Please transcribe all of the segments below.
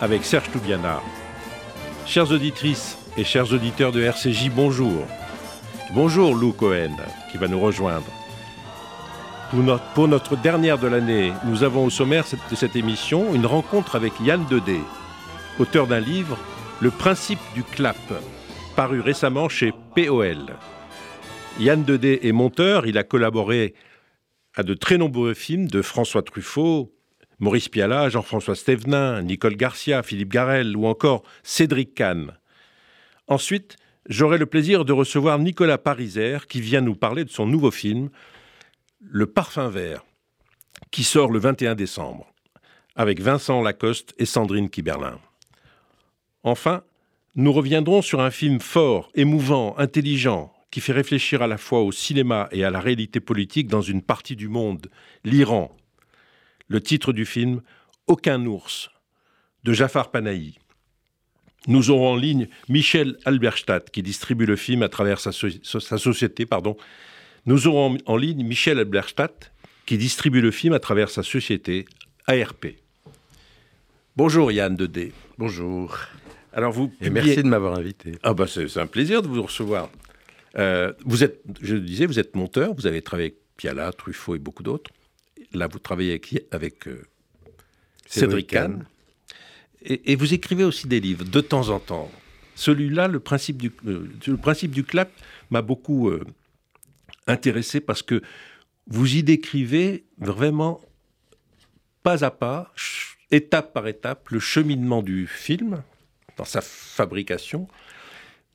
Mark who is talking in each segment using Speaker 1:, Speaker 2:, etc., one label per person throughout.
Speaker 1: Avec Serge Toubiana. Chères auditrices et chers auditeurs de RCJ, bonjour. Bonjour Lou Cohen, qui va nous rejoindre. Pour notre, dernière de l'année, nous avons au sommaire de cette émission une rencontre avec Yann Dedé, auteur d'un livre, Le principe du clap, paru récemment chez POL. Yann Dedé est monteur, il a collaboré à de très nombreux films de François Truffaut, Maurice Pialat, Jean-François Stévenin, Nicole Garcia, Philippe Garel ou encore Cédric Kahn. Ensuite, j'aurai le plaisir de recevoir Nicolas Pariser qui vient nous parler de son nouveau film, Le Parfum Vert, qui sort le 21 décembre, avec Vincent Lacoste et Sandrine Kiberlin. Enfin, nous reviendrons sur un film fort, émouvant, intelligent, qui fait réfléchir à la fois au cinéma et à la réalité politique dans une partie du monde, l'Iran, le titre du film Aucun ours de Jafar Panahi. Nous aurons en ligne Michel Alberstadt qui distribue le film à travers sa, société. Pardon. Nous aurons en ligne Michel Alberstadt qui distribue le film à travers sa société ARP. Bonjour Yann Dedé.
Speaker 2: Bonjour.
Speaker 1: Alors vous
Speaker 2: Et merci de m'avoir invité.
Speaker 1: Ah bah c'est un plaisir de vous recevoir. Euh, vous êtes, je le disais, vous êtes monteur, vous avez travaillé avec Piala, Truffaut et beaucoup d'autres là, vous travaillez avec, avec euh, Cédric Kahn. Et, vous écrivez aussi des livres de temps en temps. Celui-là, le principe du, euh, le principe du clap, m'a beaucoup euh, intéressé parce que vous y décrivez vraiment pas à pas, étape par étape, le cheminement du film dans sa fabrication,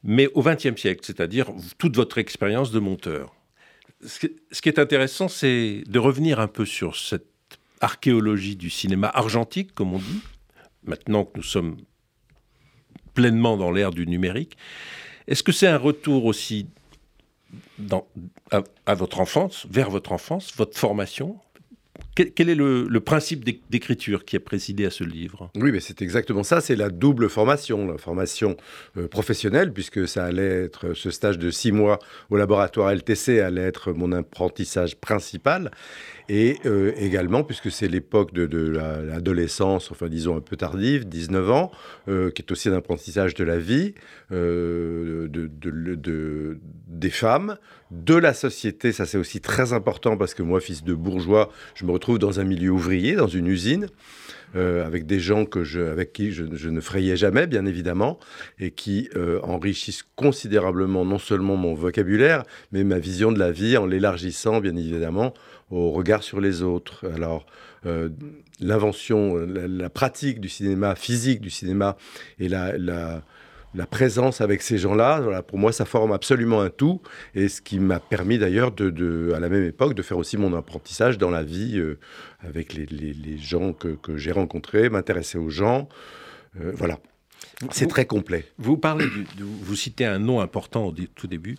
Speaker 1: mais au XXe siècle, c'est-à-dire toute votre expérience de monteur ce qui est intéressant, c'est de revenir un peu sur cette archéologie du cinéma argentique, comme on dit, maintenant que nous sommes pleinement dans l'ère du numérique. Est-ce que c'est un retour aussi à, votre enfance, vers votre enfance, votre formation? Quel, est le, principe d'écriture qui a présidé à ce livre?
Speaker 2: Oui, mais c'est exactement ça. C'est la double formation, la formation euh, professionnelle, puisque ce stage de six mois au laboratoire LTC allait être mon apprentissage principal, et euh, également puisque c'est l'époque de, l'adolescence, enfin disons un peu tardive, 19 ans, euh, qui est aussi un apprentissage de la vie, de, des femmes, de la société. Ça, c'est aussi très important parce que moi, fils de bourgeois, je me retrouve dans un milieu ouvrier, dans une usine. Euh, avec des gens que je, avec qui je, ne frayais jamais, bien évidemment, et qui euh, enrichissent considérablement non seulement mon vocabulaire, mais ma vision de la vie en l'élargissant, bien évidemment, au regard sur les autres. Alors, euh, l'invention, la, pratique du cinéma, physique du cinéma, et la, la la présence avec ces gens-là, voilà, pour moi, ça forme absolument un tout. Et ce qui m'a permis d'ailleurs, de, à la même époque, de faire aussi mon apprentissage dans la vie euh, avec les, gens que, j'ai rencontrés, m'intéresser aux gens. Euh, voilà. C'est très complet.
Speaker 1: Vous parlez, vous citez un nom important au tout début,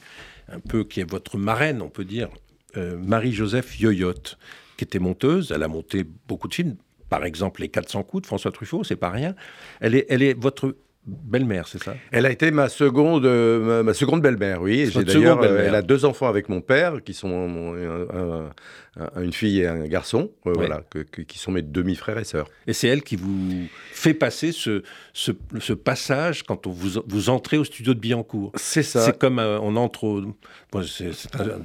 Speaker 1: un peu qui est votre marraine, on peut dire, euh, Marie-Joseph Yoyotte, qui était monteuse. Elle a monté beaucoup de films, par exemple Les 400 coups de François Truffaut, c'est pas rien. Elle est, elle est votre belle-mère, c'est ça?
Speaker 2: Elle a été ma seconde, euh, ma, seconde belle-mère, oui. J'ai d'ailleurs, euh, elle a deux enfants avec mon père, qui sont une fille et un garçon, euh, voilà, qui sont mes demi-frères et sœurs.
Speaker 1: Et c'est elle qui vous fait passer ce, ce, passage quand on vous, vous entrez au studio de Billancourt.
Speaker 2: C'est ça.
Speaker 1: C'est comme on entre au... c'est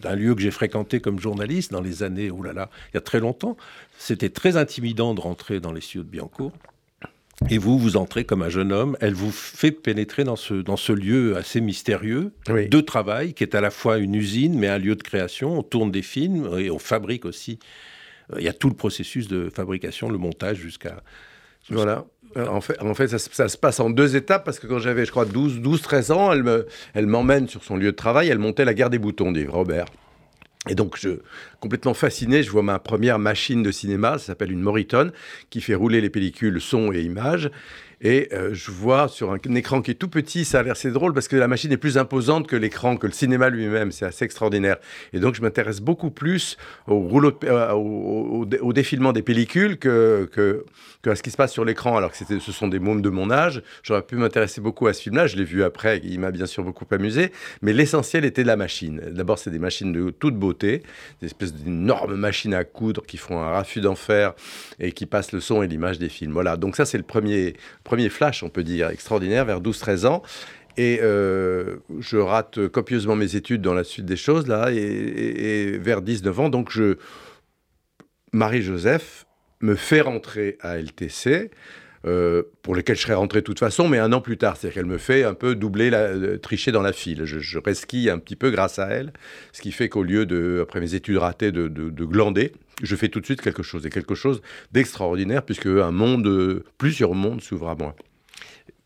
Speaker 1: un, lieu que j'ai fréquenté comme journaliste dans les années, oh là là, il y a très longtemps. C'était très intimidant de rentrer dans les studios de Billancourt. Et vous, vous entrez comme un jeune homme, elle vous fait pénétrer dans ce, dans ce lieu assez mystérieux de travail, qui est à la fois une usine, mais un lieu de création. On tourne des films et on fabrique aussi. Euh, il y a tout le processus de fabrication, le montage jusqu'à...
Speaker 2: voilà. Euh, en fait, en fait ça, se passe en deux étapes, parce que quand j'avais, je crois, 12-13 ans, elle m'emmène elle sur son lieu de travail, elle montait la gare des boutons, dit Robert. Et donc, je, complètement fasciné, je vois ma première machine de cinéma, ça s'appelle une Moriton, qui fait rouler les pellicules son et images. Et euh, je vois sur un, écran qui est tout petit, ça a l'air assez drôle parce que la machine est plus imposante que l'écran, que le cinéma lui-même. C'est assez extraordinaire. Et donc, je m'intéresse beaucoup plus au, rouleau euh, au, défilement des pellicules que, que, que, ce qui se passe sur l'écran. Alors que ce sont des mômes de mon âge. J'aurais pu m'intéresser beaucoup à ce film-là. Je l'ai vu après. Il m'a bien sûr beaucoup amusé. Mais l'essentiel était la machine. D'abord, c'est des machines de toute beauté, des espèces espèce d'énormes machines à coudre qui font un raffut d'enfer et qui passent le son et l'image des films. Voilà, donc ça c'est le premier, premier flash, on peut dire, extraordinaire, vers 12-13 ans. Et euh, je rate copieusement mes études dans la suite des choses, là, et, vers 19 ans, donc je... Marie-Joseph me fait rentrer à LTC. Euh, pour lesquels je serais rentré de toute façon, mais un an plus tard. C'est-à-dire qu'elle me fait un peu doubler, euh, tricher dans la file. Je, je resquille un petit peu grâce à elle, ce qui fait qu'au lieu de, après mes études ratées, de, glander, je fais tout de suite quelque chose, et quelque chose d'extraordinaire, puisque un monde, plusieurs mondes s'ouvrent à moi.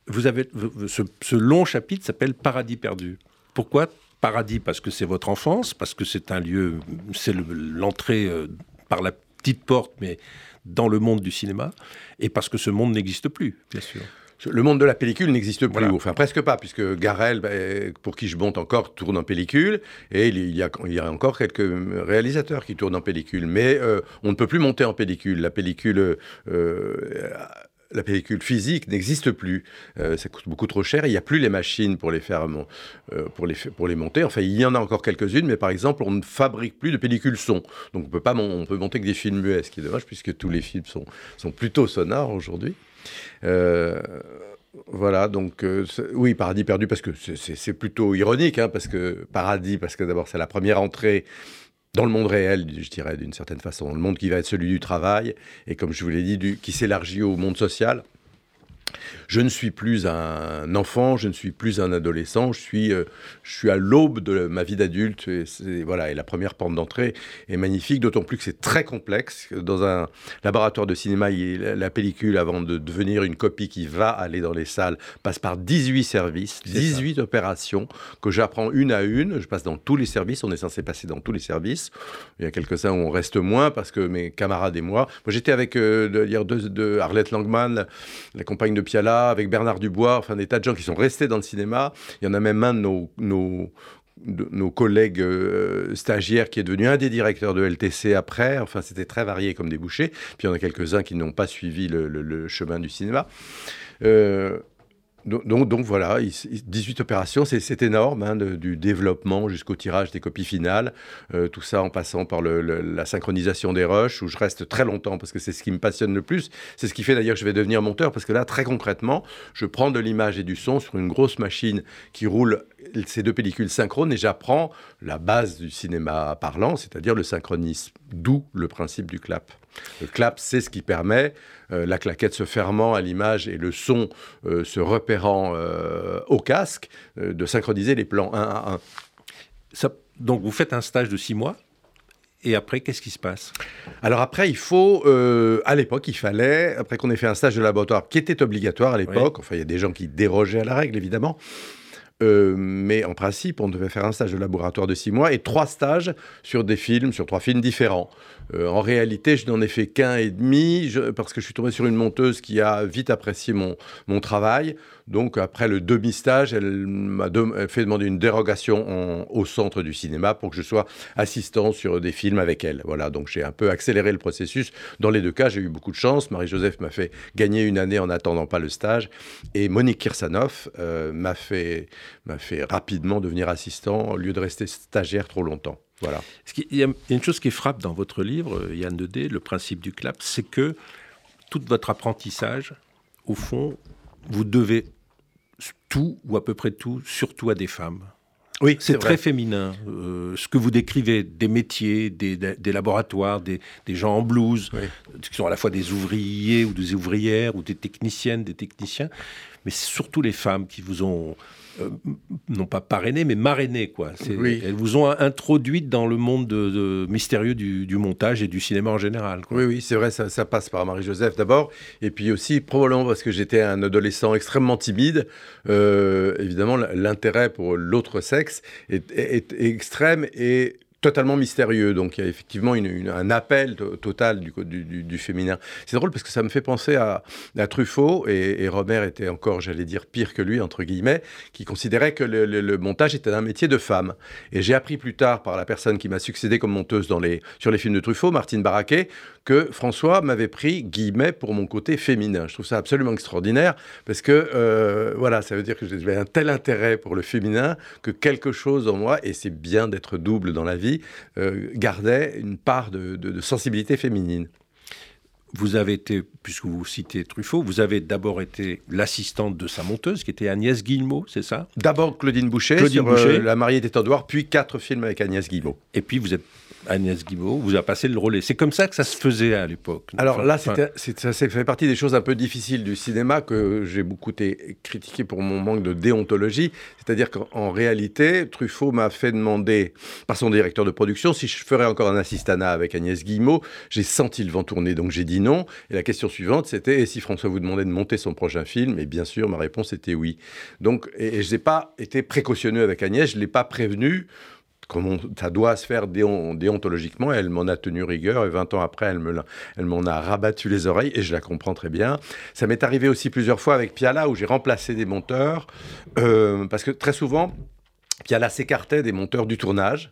Speaker 1: Vous avez ce, long chapitre s'appelle Paradis perdu. Pourquoi Paradis? Parce que c'est votre enfance, parce que c'est un lieu, c'est l'entrée euh, par la petite porte, mais dans le monde du cinéma, et parce que ce monde n'existe plus, bien sûr.
Speaker 2: Le monde de la pellicule n'existe plus, enfin presque pas, puisque Garel, ben, pour qui je monte encore, tourne en pellicule, et il y, a, il y a encore quelques réalisateurs qui tournent en pellicule. Mais euh, on ne peut plus monter en pellicule. La pellicule euh, la pellicule physique n'existe plus. Euh, ça coûte beaucoup trop cher. Il n'y a plus les machines pour les faire euh, pour, les, pour les monter. Enfin, il y en a encore quelques-unes, mais par exemple, on ne fabrique plus de pellicules son. Donc, on peut pas on peut monter que des films muets, ce qui est dommage puisque tous les films sont, sont plutôt sonores aujourd'hui. Euh, voilà, donc oui, Paradis perdu parce que c'est plutôt ironique, hein, parce que Paradis, parce que d'abord c'est la première entrée dans le monde réel, je dirais d'une certaine façon, le monde qui va être celui du travail, et comme je vous l'ai dit, qui s'élargit au monde social. Je ne suis plus un enfant, je ne suis plus un adolescent, je suis, euh, je suis à l'aube de ma vie d'adulte. Et, voilà, et la première porte d'entrée est magnifique, d'autant plus que c'est très complexe. Dans un laboratoire de cinéma, la pellicule, avant de devenir une copie qui va aller dans les salles, passe par 18 services, 18 opérations que j'apprends une à une. Je passe dans tous les services, on est censé passer dans tous les services. Il y a quelques-uns où on reste moins parce que mes camarades et moi. Moi, j'étais avec euh, de, Arlette Langman, la compagne de Piala, avec Bernard Dubois, enfin des tas de gens qui sont restés dans le cinéma. Il y en a même un de nos, nos, collègues euh, stagiaires qui est devenu un des directeurs de LTC après. Enfin, c'était très varié comme débouché. Puis il y en a quelques-uns qui n'ont pas suivi le, chemin du cinéma. Euh, donc, donc, voilà, 18 opérations, c'est énorme, hein, du développement jusqu'au tirage des copies finales, euh, tout ça en passant par la synchronisation des rushs, où je reste très longtemps parce que c'est ce qui me passionne le plus. C'est ce qui fait d'ailleurs que je vais devenir monteur, parce que là, très concrètement, je prends de l'image et du son sur une grosse machine qui roule ces deux pellicules synchrones et j'apprends la base du cinéma parlant, c'est-à-dire le synchronisme, d'où le principe du clap. Le clap, c'est ce qui permet, euh, la claquette se fermant à l'image et le son euh, se repérant euh, au casque, de synchroniser les plans un à
Speaker 1: un. donc vous faites un stage de six mois et après, qu'est-ce qui se passe?
Speaker 2: Alors après, il faut, à l'époque, il fallait, après qu'on ait fait un stage de laboratoire qui était obligatoire à l'époque, enfin il y a des gens qui dérogeaient à la règle évidemment, euh, mais en principe, on devait faire un stage de laboratoire de six mois et trois stages sur des films, sur trois films différents. Euh, en réalité, je n'en ai fait qu'un et demi parce que je suis tombé sur une monteuse qui a vite apprécié mon, mon travail. Donc, après le demi-stage, elle m'a fait demander une dérogation au centre du cinéma pour que je sois assistant sur des films avec elle. Voilà, donc j'ai un peu accéléré le processus. Dans les deux cas, j'ai eu beaucoup de chance. Marie-Joseph m'a fait gagner une année en n'attendant pas le stage. Et Monique Kirsanov euh, m'a fait, fait rapidement devenir assistant au lieu de rester stagiaire trop longtemps. Voilà.
Speaker 1: Il y a une chose qui frappe dans votre livre, Yann Dedé, Le principe du clap, c'est que tout votre apprentissage, au fond, vous devez tout, ou à peu près tout, surtout à des femmes.
Speaker 2: Oui,
Speaker 1: c'est très féminin. Euh, ce que vous décrivez, des métiers, des, laboratoires, des, gens en blouse, qui sont à la fois des ouvriers ou des ouvrières, ou des techniciennes, des techniciens, mais surtout les femmes qui vous ont euh, non pas parrainé, mais marrainé, quoi. Elles vous ont introduite dans le monde de, mystérieux du, montage et du cinéma en général.
Speaker 2: Oui, oui, c'est vrai, ça, passe par Marie-Joseph d'abord, et puis aussi probablement parce que j'étais un adolescent extrêmement timide. Euh, évidemment, l'intérêt pour l'autre sexe est, extrême et totalement mystérieux. Donc il y a effectivement un appel total du, du, du, féminin. C'est drôle parce que ça me fait penser à, Truffaut, et, Robert était encore, j'allais dire, pire que lui, entre guillemets, qui considérait que le, montage était un métier de femme. Et j'ai appris plus tard par la personne qui m'a succédé comme monteuse sur les films de Truffaut, Martine Barraquet, que François m'avait pris, guillemets, pour mon côté féminin. Je trouve ça absolument extraordinaire parce que, euh, voilà, ça veut dire que j'avais un tel intérêt pour le féminin que quelque chose en moi, et c'est bien d'être double dans la vie, aussi, gardait une part de sensibilité féminine
Speaker 1: vous avez été, puisque vous citez Truffaut, vous avez d'abord été l'assistante de sa monteuse, qui était Agnès Guillemot, c'est ça?
Speaker 2: D'abord Claudine Boucher, Claudine sur Boucher. La mariée des Tendouard, puis quatre films avec Agnès Guillemot.
Speaker 1: Et puis vous êtes Agnès Guimau vous a passé le relais. C'est comme ça que ça se faisait à l'époque.
Speaker 2: Alors là, ça fait partie des choses un peu difficiles du cinéma que j'ai beaucoup été critiqué pour mon manque de déontologie. C'est-à-dire qu'en réalité, Truffaut m'a fait demander, par son directeur de production, si je ferais encore un assistanat avec Agnès Guillemot. J'ai senti le vent tourner, donc j'ai dit non. Et la question suivante, c'était et si François vous demandait de monter son prochain film? Et bien sûr, ma réponse était oui. Donc, et, je n'ai pas été précautionneux avec Agnès, je ne l'ai pas prévenu comme ça doit se faire déontologiquement, elle m'en a tenu rigueur et 20 ans après, elle m'en a rabattu les oreilles et je la comprends très bien. Ça m'est arrivé aussi plusieurs fois avec Piala où j'ai remplacé des monteurs euh, parce que très souvent, Piala s'écartait des monteurs du tournage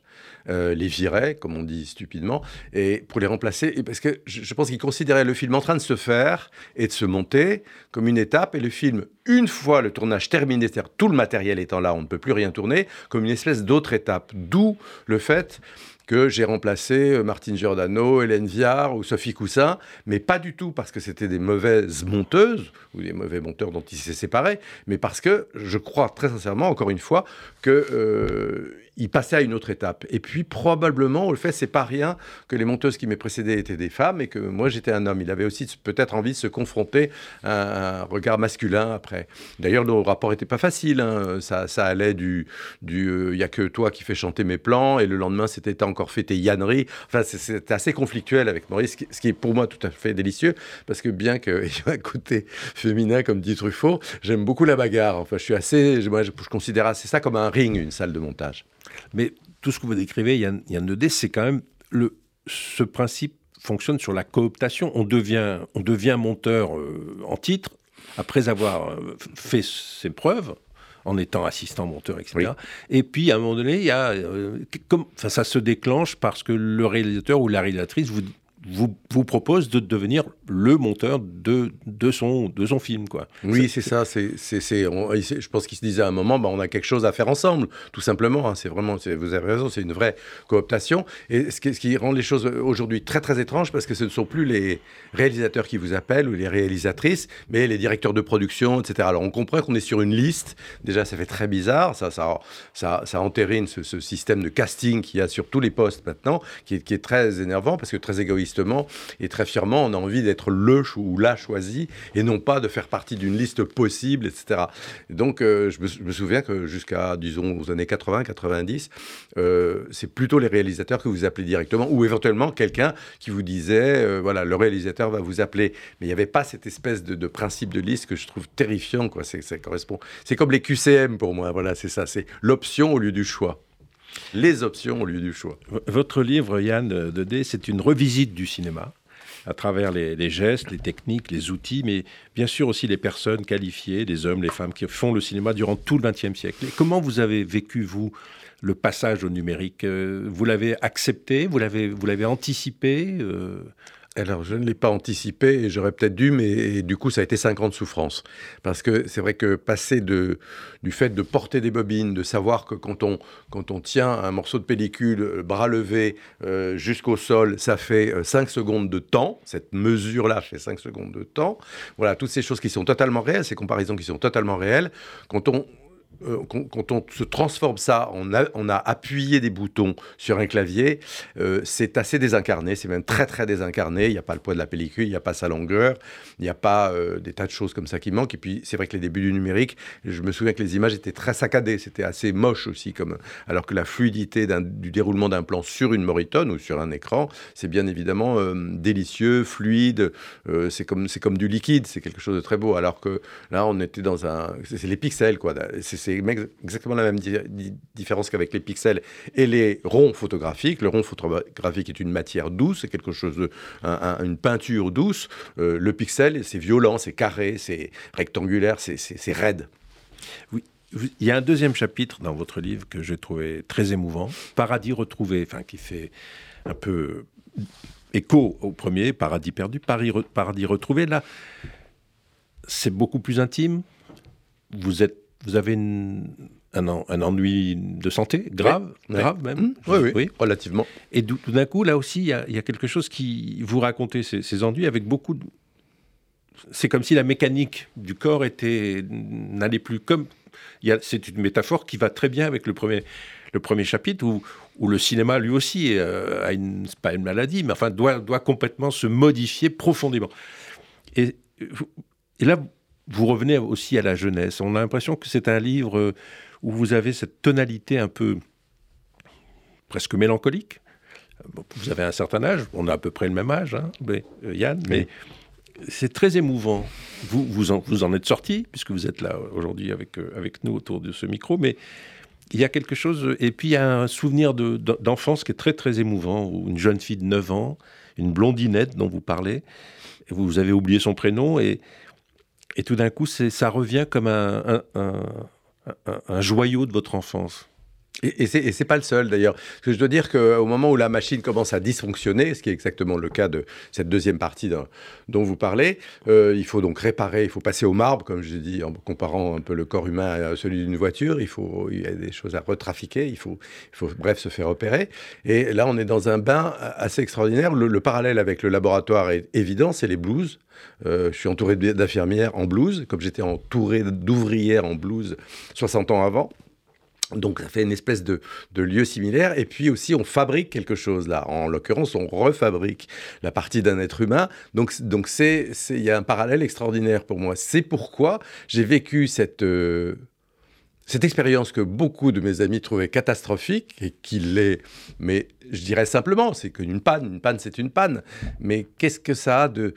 Speaker 2: euh, les virait, comme on dit stupidement, et pour les remplacer, et parce que je, pense qu'il considérait le film en train de se faire et de se monter comme une étape, et le film, une fois le tournage terminé, c'est-à-dire tout le matériel étant là, on ne peut plus rien tourner, comme une espèce d'autre étape. D'où le fait que j'ai remplacé euh, Martine Giordano, Hélène Viard ou Sophie Coussin, mais pas du tout parce que c'était des mauvaises monteuses ou des mauvais monteurs dont ils s'est séparés, mais parce que je crois très sincèrement, encore une fois, que euh, il passait à une autre étape. Et puis probablement, le fait, c'est pas rien que les monteuses qui m'aient précédé étaient des femmes et que moi j'étais un homme. Il avait aussi peut-être envie de se confronter à un regard masculin après. D'ailleurs, nos rapports n'étaient pas faciles. Hein. Ça, allait du, du, il y a que toi qui fais chanter mes plans et le lendemain c'était encore fêté Yannery. Enfin, c'était assez conflictuel avec Maurice, ce qui est pour moi tout à fait délicieux parce que bien qu'il y ait un côté féminin comme dit Truffaut, j'aime beaucoup la bagarre. Enfin, je suis assez, moi, je considère assez ça comme un ring, une salle de montage.
Speaker 1: Mais tout ce que vous décrivez, Yann, Yann Nedé, c'est quand même le, ce principe fonctionne sur la cooptation. On devient, on devient monteur euh, en titre après avoir euh, fait ses preuves en étant assistant monteur, etc. Et puis, à un moment donné, il y a, euh, comme, ça se déclenche parce que le réalisateur ou la réalisatrice vous vous, vous propose de devenir le monteur de, de, son, de son film. Quoi.
Speaker 2: Oui, c'est ça. C'est, je pense qu'il se disait à un moment, bah, on a quelque chose à faire ensemble, tout simplement. Hein. C'est vraiment, vous avez raison, c'est une vraie cooptation. Et ce qui, ce qui rend les choses aujourd'hui très, très étranges, parce que ce ne sont plus les réalisateurs qui vous appellent ou les réalisatrices, mais les directeurs de production, etc. Alors, on comprend qu'on est sur une liste. Déjà, ça fait très bizarre. Ça, ça, ça, ça entérine ce, ce système de casting qu'il y a sur tous les postes maintenant, qui est très énervant, parce que très égoïste et très fièrement, on a envie d'être le ou la choisi et non pas de faire partie d'une liste possible, etc. donc, euh, je, me, souviens que jusqu'à, disons, aux années 80, 90, euh, c'est plutôt les réalisateurs que vous appelez directement ou éventuellement quelqu'un qui vous disait, euh, voilà, le réalisateur va vous appeler. Mais il n'y avait pas cette espèce de, principe de liste que je trouve terrifiant, quoi. Ça correspond. C'est comme les QCM pour moi, voilà, c'est ça. C'est l'option au lieu du choix les options au lieu du choix.
Speaker 1: Votre livre, Yann Dedé, c'est une revisite du cinéma à travers les, gestes, les techniques, les outils, mais bien sûr aussi les personnes qualifiées, les hommes, les femmes qui font le cinéma durant tout le XXe siècle. comment vous avez vécu, vous, le passage au numérique? Euh, Vous l'avez accepté? Vous l'avez anticipé? Euh,
Speaker 2: alors, je ne l'ai pas anticipé et j'aurais peut-être dû, mais du coup, ça a été 50 souffrances. Parce que c'est vrai que passer de, du fait de porter des bobines, de savoir que quand on, quand on tient un morceau de pellicule, euh, bras levé euh, jusqu'au sol, ça fait 5 euh, secondes de temps, cette mesure-là fait 5 secondes de temps. Voilà, toutes ces choses qui sont totalement réelles, ces comparaisons qui sont totalement réelles. Quand on, euh, quand on se transforme ça, on a, on a appuyé des boutons sur un clavier, euh, c'est assez désincarné, c'est même très très désincarné. Il n'y a pas le poids de la pellicule, il n'y a pas sa longueur, il n'y a pas euh, des tas de choses comme ça qui manquent. Et puis c'est vrai que les débuts du numérique, je me souviens que les images étaient très saccadées, c'était assez moche aussi, comme, alors que la fluidité du déroulement d'un plan sur une Moritone ou sur un écran, c'est bien évidemment délicieux, fluide, c'est comme, comme du liquide, c'est quelque chose de très beau. Alors que là, on était dans un. C'est les pixels, quoi. C'est c'est exactement la même différence qu'avec les pixels et les ronds photographiques. Le rond photographique est une matière douce, c'est quelque chose de, une peinture douce. Euh, le pixel, c'est violent, c'est carré, c'est rectangulaire, c'est raide.
Speaker 1: Oui, il y a un deuxième chapitre dans votre livre que j'ai trouvé très émouvant, Paradis retrouvé, enfin qui fait un peu écho au premier, Paradis perdu, Paradis retrouvé. Là, c'est beaucoup plus intime. Vous êtes vous avez un, un, ennui de santé grave, grave même. Mmh.
Speaker 2: oui, oui, relativement.
Speaker 1: Et tout d'un coup, là aussi, il y, a quelque chose qui vous racontez ces, ennuis avec beaucoup de... C'est comme si la mécanique du corps était n'allait plus comme. C'est une métaphore qui va très bien avec le premier, le premier chapitre où, où le cinéma lui aussi euh, a une pas une maladie, mais enfin doit, doit complètement se modifier profondément. Et, et là, vous revenez aussi à la jeunesse. On a l'impression que c'est un livre euh, où vous avez cette tonalité un peu presque mélancolique. Vous avez un certain âge, on a à peu près le même âge, hein, mais, euh, Yann, mais c'est très émouvant. Vous, vous, en, vous en êtes sorti, puisque vous êtes là aujourd'hui avec, euh, avec nous autour de ce micro, mais il y a quelque chose, et puis il y a un souvenir d'enfance qui est très très émouvant, où une jeune fille de 9 ans, une blondinette dont vous parlez, vous avez oublié son prénom, et, et tout d'un coup, ça revient comme un, joyau de votre enfance.
Speaker 2: Et, et c'est pas le seul d'ailleurs. Parce que je dois dire qu'au moment où la machine commence à dysfonctionner, ce qui est exactement le cas de cette deuxième partie dont vous parlez, euh, il faut donc réparer, il faut passer au marbre, comme je dis en comparant un peu le corps humain à celui d'une voiture. Il, faut, il y a des choses à retrafiquer, il faut, il faut bref se faire opérer. Et là, on est dans un bain assez extraordinaire. Le, parallèle avec le laboratoire est évident, c'est les blouses. Euh, je suis entouré d'infirmières en blouse, comme j'étais entouré d'ouvrières en blouse 60 ans avant. Donc ça fait une espèce de, lieu similaire. Et puis aussi, on fabrique quelque chose là. En l'occurrence, on refabrique la partie d'un être humain. Donc donc c'est il y a un parallèle extraordinaire pour moi. C'est pourquoi j'ai vécu cette euh, cette expérience que beaucoup de mes amis trouvaient catastrophique et qui l'est, mais je dirais simplement, c'est qu'une panne, une panne, c'est une panne. Mais qu'est-ce que ça a de.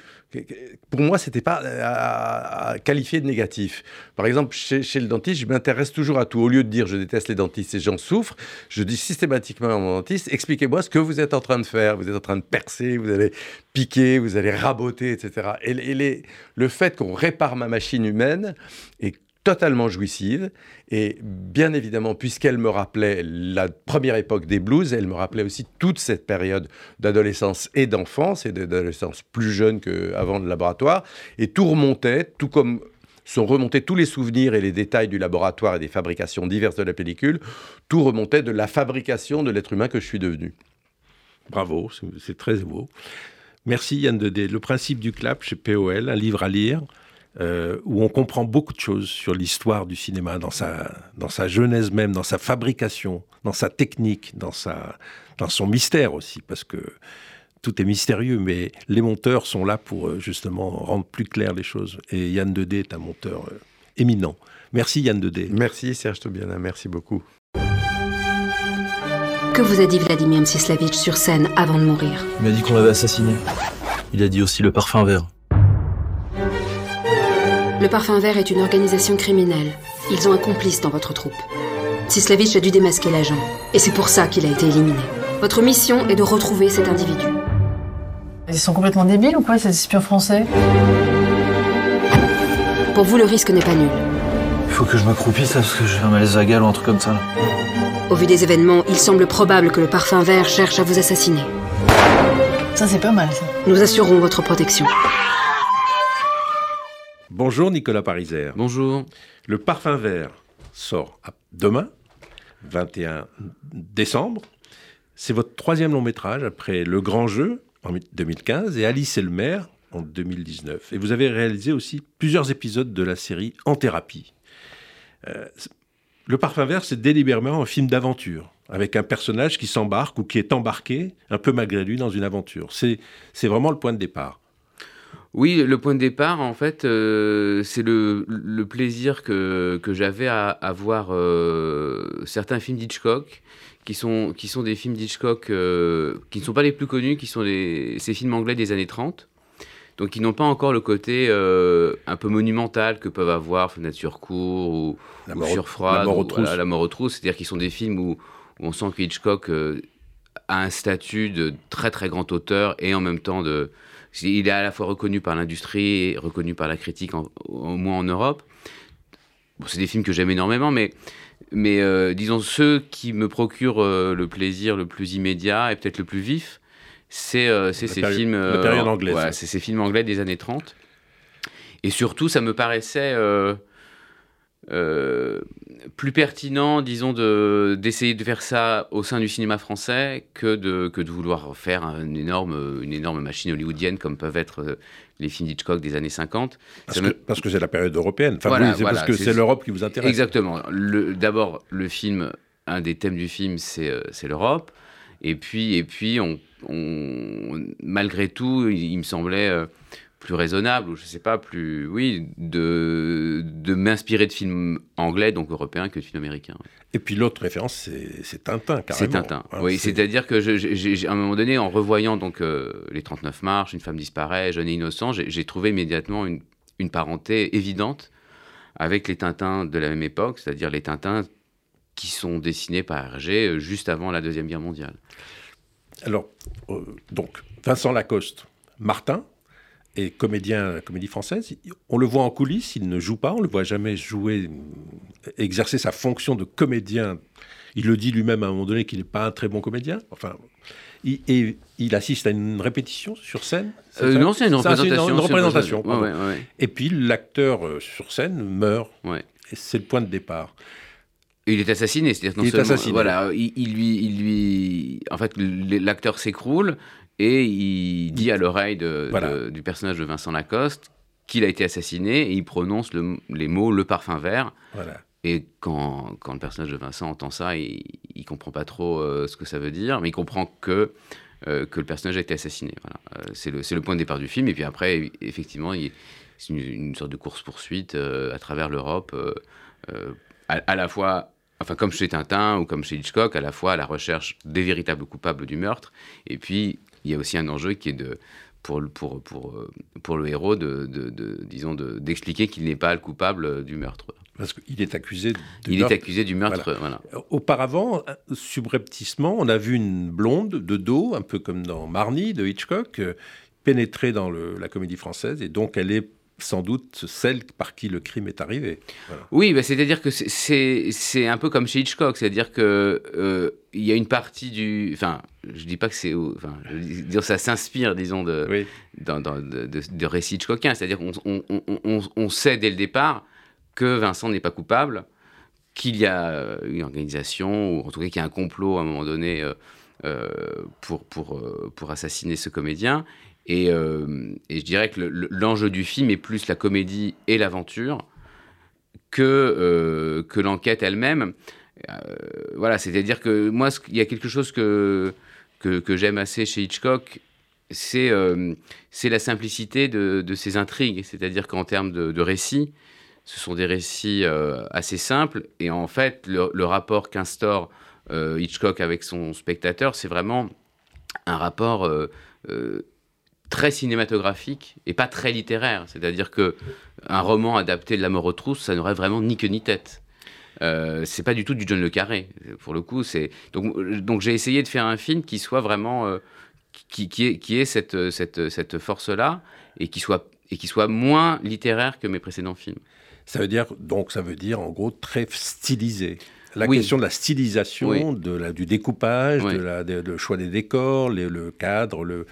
Speaker 2: Pour moi, c'était pas à, qualifier de négatif. Par exemple, chez, le dentiste, je m'intéresse toujours à tout. Au lieu de dire je déteste les dentistes et j'en souffre, je dis systématiquement à mon dentiste expliquez-moi ce que vous êtes en train de faire. Vous êtes en train de percer, vous allez piquer, vous allez raboter, etc. Et, le fait qu'on répare ma machine humaine et totalement jouissive. Et bien évidemment, puisqu'elle me rappelait la première époque des blues, elle me rappelait aussi toute cette période d'adolescence et d'enfance, et d'adolescence plus jeune qu'avant le laboratoire. Et tout remontait, tout comme sont remontés tous les souvenirs et les détails du laboratoire et des fabrications diverses de la pellicule, tout remontait de la fabrication de l'être humain que je suis devenu.
Speaker 1: Bravo, c'est très beau. Merci Yann Dedé. Le principe du clap chez POL, un livre à lire, euh, où on comprend beaucoup de choses sur l'histoire du cinéma, dans sa, dans sa genèse même, dans sa fabrication, dans sa technique, dans, sa, dans son mystère aussi, parce que tout est mystérieux, mais les monteurs sont là pour euh, justement rendre plus clair les choses. Et Yann Dedé est un monteur euh, éminent. Merci Yann Dedé.
Speaker 2: Merci Serge Tobiana, merci beaucoup.
Speaker 3: Que vous a dit Vladimir Mstislavitch sur scène avant de mourir?
Speaker 4: Il m'a dit qu'on l'avait assassiné. Il a dit aussi le parfum vert.
Speaker 3: Le Parfum Vert est une organisation criminelle. Ils ont un complice dans votre troupe. Sislavitch a dû démasquer l'agent. Et c'est pour ça qu'il a été éliminé. Votre mission est de retrouver cet individu.
Speaker 5: Ils sont complètement débiles ou quoi, ces espions français?
Speaker 3: Pour vous, le risque n'est pas nul.
Speaker 4: Il faut que je m'accroupisse parce que j'ai un malaise vagal ou un truc comme ça.
Speaker 3: Au vu des événements, il semble probable que le Parfum Vert cherche à vous assassiner.
Speaker 5: Ça, c'est pas mal, ça.
Speaker 3: Nous assurons votre protection.
Speaker 1: Bonjour Nicolas Pariser.
Speaker 6: Bonjour.
Speaker 1: Le Parfum Vert sort demain, 21 décembre. C'est votre troisième long métrage après Le Grand Jeu en 2015 et Alice et le maire en 2019. Et vous avez réalisé aussi plusieurs épisodes de la série En thérapie. Euh, le Parfum Vert, c'est délibérément un film d'aventure, avec un personnage qui s'embarque ou qui est embarqué, un peu malgré lui, dans une aventure. C'est vraiment le point de départ.
Speaker 6: Oui, le point de départ, en fait, euh, c'est le, plaisir que, j'avais à, voir euh, certains films d'Hitchcock, qui sont, qui sont des films d'Hitchcock euh, qui ne sont pas les plus connus, qui sont ces films anglais des années 30. Donc, qui n'ont pas encore le côté un peu monumental que peuvent avoir Fenêtre sur cour ou, la mort, la mort aux trousses. la mort C'est-à-dire qu'ils sont des films où, où on sent que Hitchcock a un statut de très très grand auteur et en même temps de, il est à la fois reconnu par l'industrie et reconnu par la critique, au moins en Europe. c'est des films que j'aime énormément, mais, mais euh, disons ceux qui me procurent euh, le plaisir le plus immédiat et peut-être le plus vif, c'est euh, ces films.
Speaker 1: La période anglaise.
Speaker 6: c'est ces films anglais des années 30. Et surtout, ça me paraissait euh, plus pertinent, disons, de, d'essayer de faire ça au sein du cinéma français que de, que de vouloir faire une énorme, une énorme machine hollywoodienne comme peuvent être euh, les films d'Hitchcock des années 50.
Speaker 1: Parce, que, parce que c'est la période européenne. Enfin,
Speaker 6: Voilà,
Speaker 1: oui, c'est
Speaker 6: voilà,
Speaker 1: parce que
Speaker 6: c'est-
Speaker 1: l'Europe qui vous intéresse.
Speaker 6: Exactement. D'abord, le film, un des thèmes du film, c'est, euh, c'est l'Europe. Et puis, et puis on, on- malgré tout, il, il me semblait euh, plus raisonnable, ou je sais pas, plus, oui, de, de m'inspirer de films anglais, donc européens, que de films américains.
Speaker 1: Et puis l'autre référence, c'est Tintin, carrément.
Speaker 6: C'est Tintin.
Speaker 1: Hein,
Speaker 6: oui,
Speaker 1: c'est-
Speaker 6: c'est-à-dire que j'ai- à un moment donné, en revoyant donc euh, les 39 marches, une femme disparaît, jeune et innocent, j'ai j'ai trouvé immédiatement une, une parenté évidente avec les Tintins de la même époque, c'est-à-dire les Tintins qui sont dessinés par Hergé euh, juste avant la deuxième guerre mondiale.
Speaker 1: Alors, euh, donc, Vincent Lacoste, Martin, est comédien comédie française. On le voit en coulisses, il ne joue pas, on le voit jamais jouer, exercer sa fonction de comédien. Il le dit lui-même à un moment donné qu'il n'est pas un très bon comédien. Enfin, il, et il assiste à une répétition sur scène.
Speaker 6: Euh, non, c'est une représentation.
Speaker 1: une
Speaker 6: c'est
Speaker 1: représentation.
Speaker 6: Ouais,
Speaker 1: pardon.
Speaker 6: ouais, ouais.
Speaker 1: Et puis l'acteur euh, sur scène meurt. Et c'est le point de départ.
Speaker 6: Et Il est assassiné, c'est-à-dire non
Speaker 1: Il est assassiné.
Speaker 6: Voilà, il, il lui, il lui, en fait, l'acteur s'écroule et il dit à l'oreille
Speaker 1: Voilà.
Speaker 6: du personnage de Vincent Lacoste qu'il a été assassiné et il prononce le- les mots le parfum vert.
Speaker 1: Voilà.
Speaker 6: Et quand, quand le personnage de Vincent entend ça, il, il comprend pas trop euh, ce que ça veut dire, mais il comprend que euh, que le personnage a été assassiné. Voilà. Euh, c'est le point de départ du film. Et puis après, effectivement, c'est une, une sorte de course poursuite à travers l'Europe, à, à la fois enfin comme chez Tintin ou comme chez Hitchcock, à la fois à la recherche des véritables coupables du meurtre, et puis il y a aussi un enjeu qui est de pour le, pour, pour, euh, pour le héros de, de- de- disons de- d'expliquer qu'il n'est pas le coupable euh, du meurtre.
Speaker 1: Parce qu'il est accusé de
Speaker 6: Il
Speaker 1: meurtre.
Speaker 6: est accusé du meurtre, euh, voilà.
Speaker 1: Auparavant, subrepticement, on a vu une blonde de dos, un peu comme dans Marnie de Hitchcock, euh, pénétrer dans le- la comédie française, et donc elle est sans doute celle par qui le crime est arrivé. Voilà.
Speaker 6: Oui, bah, c'est-à-dire que c'est- un peu comme chez Hitchcock, c'est-à-dire que euh, il y a une partie du, enfin, je dis pas que c'est, enfin, je veux dire ça s'inspire, disons, de,
Speaker 1: Oui.
Speaker 6: dans, dans- de, de- de récits Hitchcockiens, c'est-à-dire qu'on on, on- on- sait dès le départ que Vincent n'est pas coupable, qu'il y a euh, une organisation, ou en tout cas qu'il y a un complot à un moment donné euh, euh, pour, pour, pour assassiner ce comédien. Et, euh, et je dirais que le- le- l'enjeu du film est plus la comédie et l'aventure que, euh, que l'enquête elle-même. Euh, voilà, c'est-à-dire que moi, il y a quelque chose que, que, j'aime assez chez Hitchcock, c'est c'est la simplicité de, de ses intrigues. C'est-à-dire qu'en termes de, de récits, ce sont des récits assez simples. Et en fait, le, rapport qu'instaure Hitchcock avec son spectateur, c'est vraiment un rapport très cinématographique et pas très littéraire. C'est-à-dire que un roman adapté de La mort aux trousses, ça n'aurait vraiment ni queue ni tête. Euh, c'est pas du tout du John le Carré pour le coup c'est donc donc j'ai essayé de faire un film qui soit vraiment euh, qui qui ait, qui ait cette cette cette force là et qui soit et qui soit moins littéraire que mes précédents films
Speaker 1: Ça veut dire, donc, ça veut dire en gros très stylisé. La
Speaker 6: Oui.
Speaker 1: question de la stylisation,
Speaker 6: Oui.
Speaker 1: de la, du découpage,
Speaker 6: Oui.
Speaker 1: de la, de- le choix des décors, les- le cadre, le,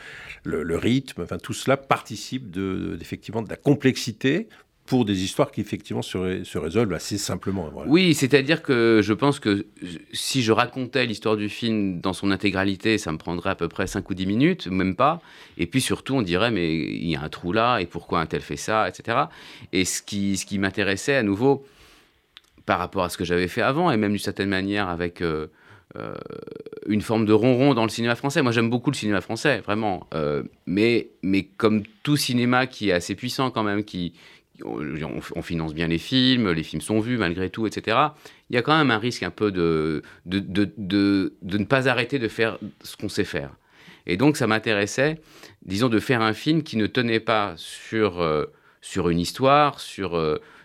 Speaker 1: le, le rythme, enfin tout cela participe de, effectivement de la complexité pour des histoires qui effectivement se, ré- se résolvent assez simplement. Voilà.
Speaker 6: Oui, c'est-à-dire que je pense que si je racontais l'histoire du film dans son intégralité, ça me prendrait à peu près 5 ou 10 minutes, même pas. Et puis surtout, on dirait, mais il y a un trou là, et pourquoi un tel fait ça, etc. Et ce qui, ce qui m'intéressait à nouveau, par rapport à ce que j'avais fait avant, et même d'une certaine manière avec euh, euh, une forme de ronron dans le cinéma français. Moi, j'aime beaucoup le cinéma français, vraiment. Euh, mais, mais comme tout cinéma qui est assez puissant quand même, qui, on, on finance bien les films, les films sont vus malgré tout, etc. Il y a quand même un risque un peu de, de, de, de, de ne pas arrêter de faire ce qu'on sait faire. Et donc, ça m'intéressait, disons, de faire un film qui ne tenait pas sur, sur une histoire, sur,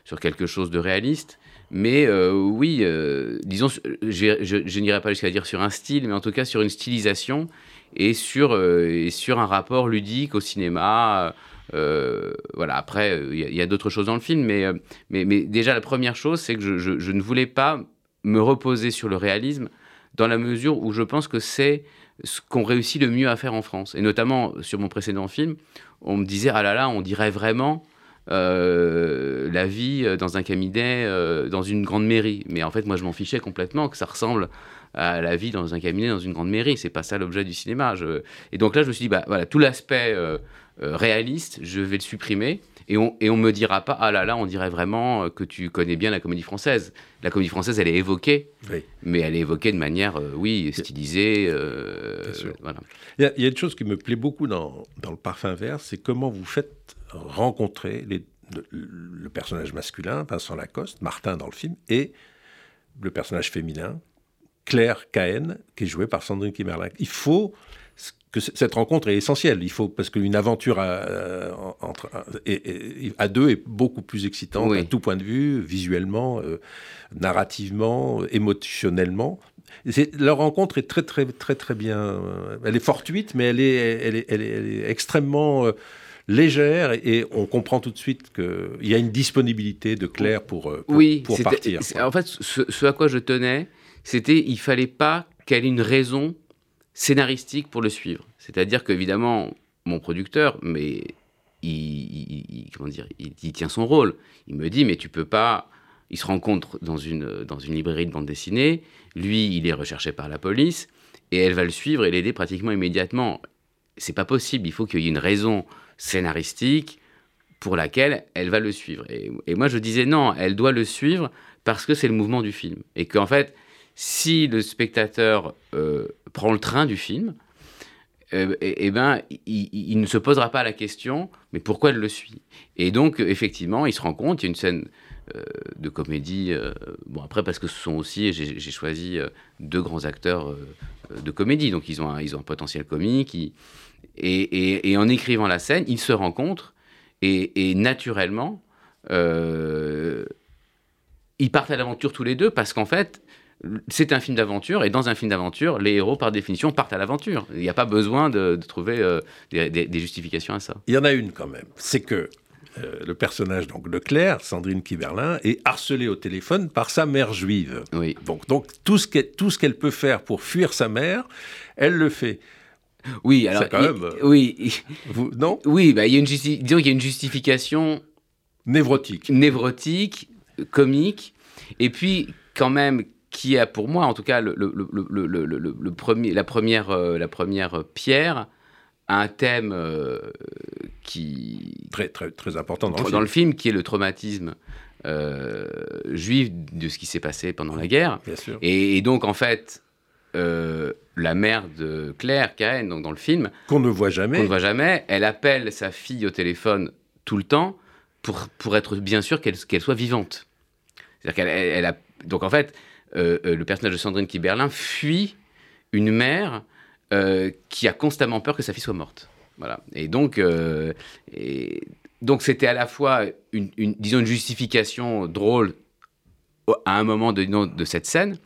Speaker 6: sur quelque chose de réaliste, mais euh, oui, euh, disons, je, je, n'irai pas jusqu'à dire sur un style, mais en tout cas sur une stylisation et sur, euh, un rapport ludique au cinéma. Euh, voilà, après, il y a, d'autres choses dans le film, mais, euh, déjà, la première chose, c'est que je, je, ne voulais pas me reposer sur le réalisme dans la mesure où je pense que c'est ce qu'on réussit le mieux à faire en France. Et notamment sur mon précédent film, on me disait, ah là là, on dirait vraiment euh, la vie euh, dans un cabinet, euh, dans une grande mairie. Mais en fait, moi, je m'en fichais complètement que ça ressemble à la vie dans un cabinet, dans une grande mairie. C'est pas ça l'objet du cinéma. Je... Et donc là, je me suis dit, bah voilà, tout l'aspect euh, réaliste, je vais le supprimer. Et on, et on me dira pas, ah là là, on dirait vraiment que tu connais bien la comédie française. La comédie française, elle est évoquée,
Speaker 2: Oui.
Speaker 6: mais elle est évoquée de manière, euh, oui, stylisée. euh, voilà.
Speaker 1: Il y, a, il y a une chose qui me plaît beaucoup dans, dans le parfum vert, c'est comment vous faites rencontrer les- le, le personnage masculin, Vincent Lacoste, Martin dans le film, et le personnage féminin, Claire Cahen, qui est jouée par Sandrine Kimerlin. Il faut que cette rencontre est essentielle. Il faut parce qu'une aventure à, euh, en- entre, et- à deux est beaucoup plus excitante
Speaker 6: Oui.
Speaker 1: à tout point de vue, visuellement, euh, narrativement, émotionnellement. Leur rencontre est très très très très bien. euh, Elle est fortuite, mais elle est elle est, elle est, elle est extrêmement euh, légère et on comprend tout de suite qu'il y a une disponibilité de Claire pour euh, pour,
Speaker 6: oui,
Speaker 1: pour partir.
Speaker 6: En fait, ce, ce à quoi je tenais, c'était il fallait pas qu'elle ait une raison scénaristique pour le suivre. C'est-à-dire qu'évidemment, mon producteur, mais il, il- il- comment dire, il, il tient son rôle. Il me dit, mais tu peux pas. Il se rencontre dans une, dans une librairie de bande dessinée. Lui, il est recherché par la police et elle va le suivre et l'aider pratiquement immédiatement. C'est pas possible. Il faut qu'il y ait une raison scénaristique pour laquelle elle va le suivre. Et, et moi, je disais non, elle doit le suivre parce que c'est le mouvement du film. Et qu'en fait, si le spectateur euh, prend le train du film, euh, eh eh ben, il, ne se posera pas la question, mais pourquoi elle le suit? Et donc, effectivement, il se rend compte, il y a une scène euh, de comédie, euh, bon après parce que ce sont aussi, j'ai choisi deux grands acteurs de comédie, donc ils ont un, ils ont un potentiel comique, et, en écrivant la scène, ils se rencontrent, et, naturellement, euh, ils partent à l'aventure tous les deux, parce qu'en fait, c'est un film d'aventure, et dans un film d'aventure, les héros, par définition, partent à l'aventure. Il n'y a pas besoin de, trouver euh, des justifications à ça.
Speaker 1: Il y en a une quand même. C'est que euh, le personnage donc de Claire, Sandrine Kiberlin, est harcelé au téléphone par sa mère juive.
Speaker 6: Oui.
Speaker 1: Donc, donc tout ce qu'elle peut faire pour fuir sa mère, elle le fait.
Speaker 6: Oui, alors.
Speaker 1: quand
Speaker 6: il-
Speaker 1: même, euh,
Speaker 6: oui, il-
Speaker 1: Vous, non
Speaker 6: oui bah, il y a une disons qu'il y a une justification
Speaker 1: Névrotique.
Speaker 6: névrotique, comique, et puis quand même qui a pour moi, en tout cas, le, le- le- premier, la, première, euh, la première pierre un thème euh, qui,
Speaker 1: Très, très, très important dans le
Speaker 6: dans,
Speaker 1: film.
Speaker 6: le film, qui est le traumatisme euh, juif de ce qui s'est passé pendant la guerre.
Speaker 1: Bien sûr.
Speaker 6: Et, et donc, en fait, euh, la mère de Claire, Cahen, donc dans le film,
Speaker 1: Qu'on ne voit jamais.
Speaker 6: qu'on ne voit jamais, elle appelle sa fille au téléphone tout le temps pour, pour être bien sûr qu'elle qu'elle soit vivante. C'est-à-dire qu'elle elle- elle a... Donc en fait, le personnage de Sandrine Kiberlin fuit une mère euh, qui a constamment peur que sa fille soit morte. Voilà. Et donc, euh, c'était à la fois une, disons une justification drôle à un moment de, cette scène,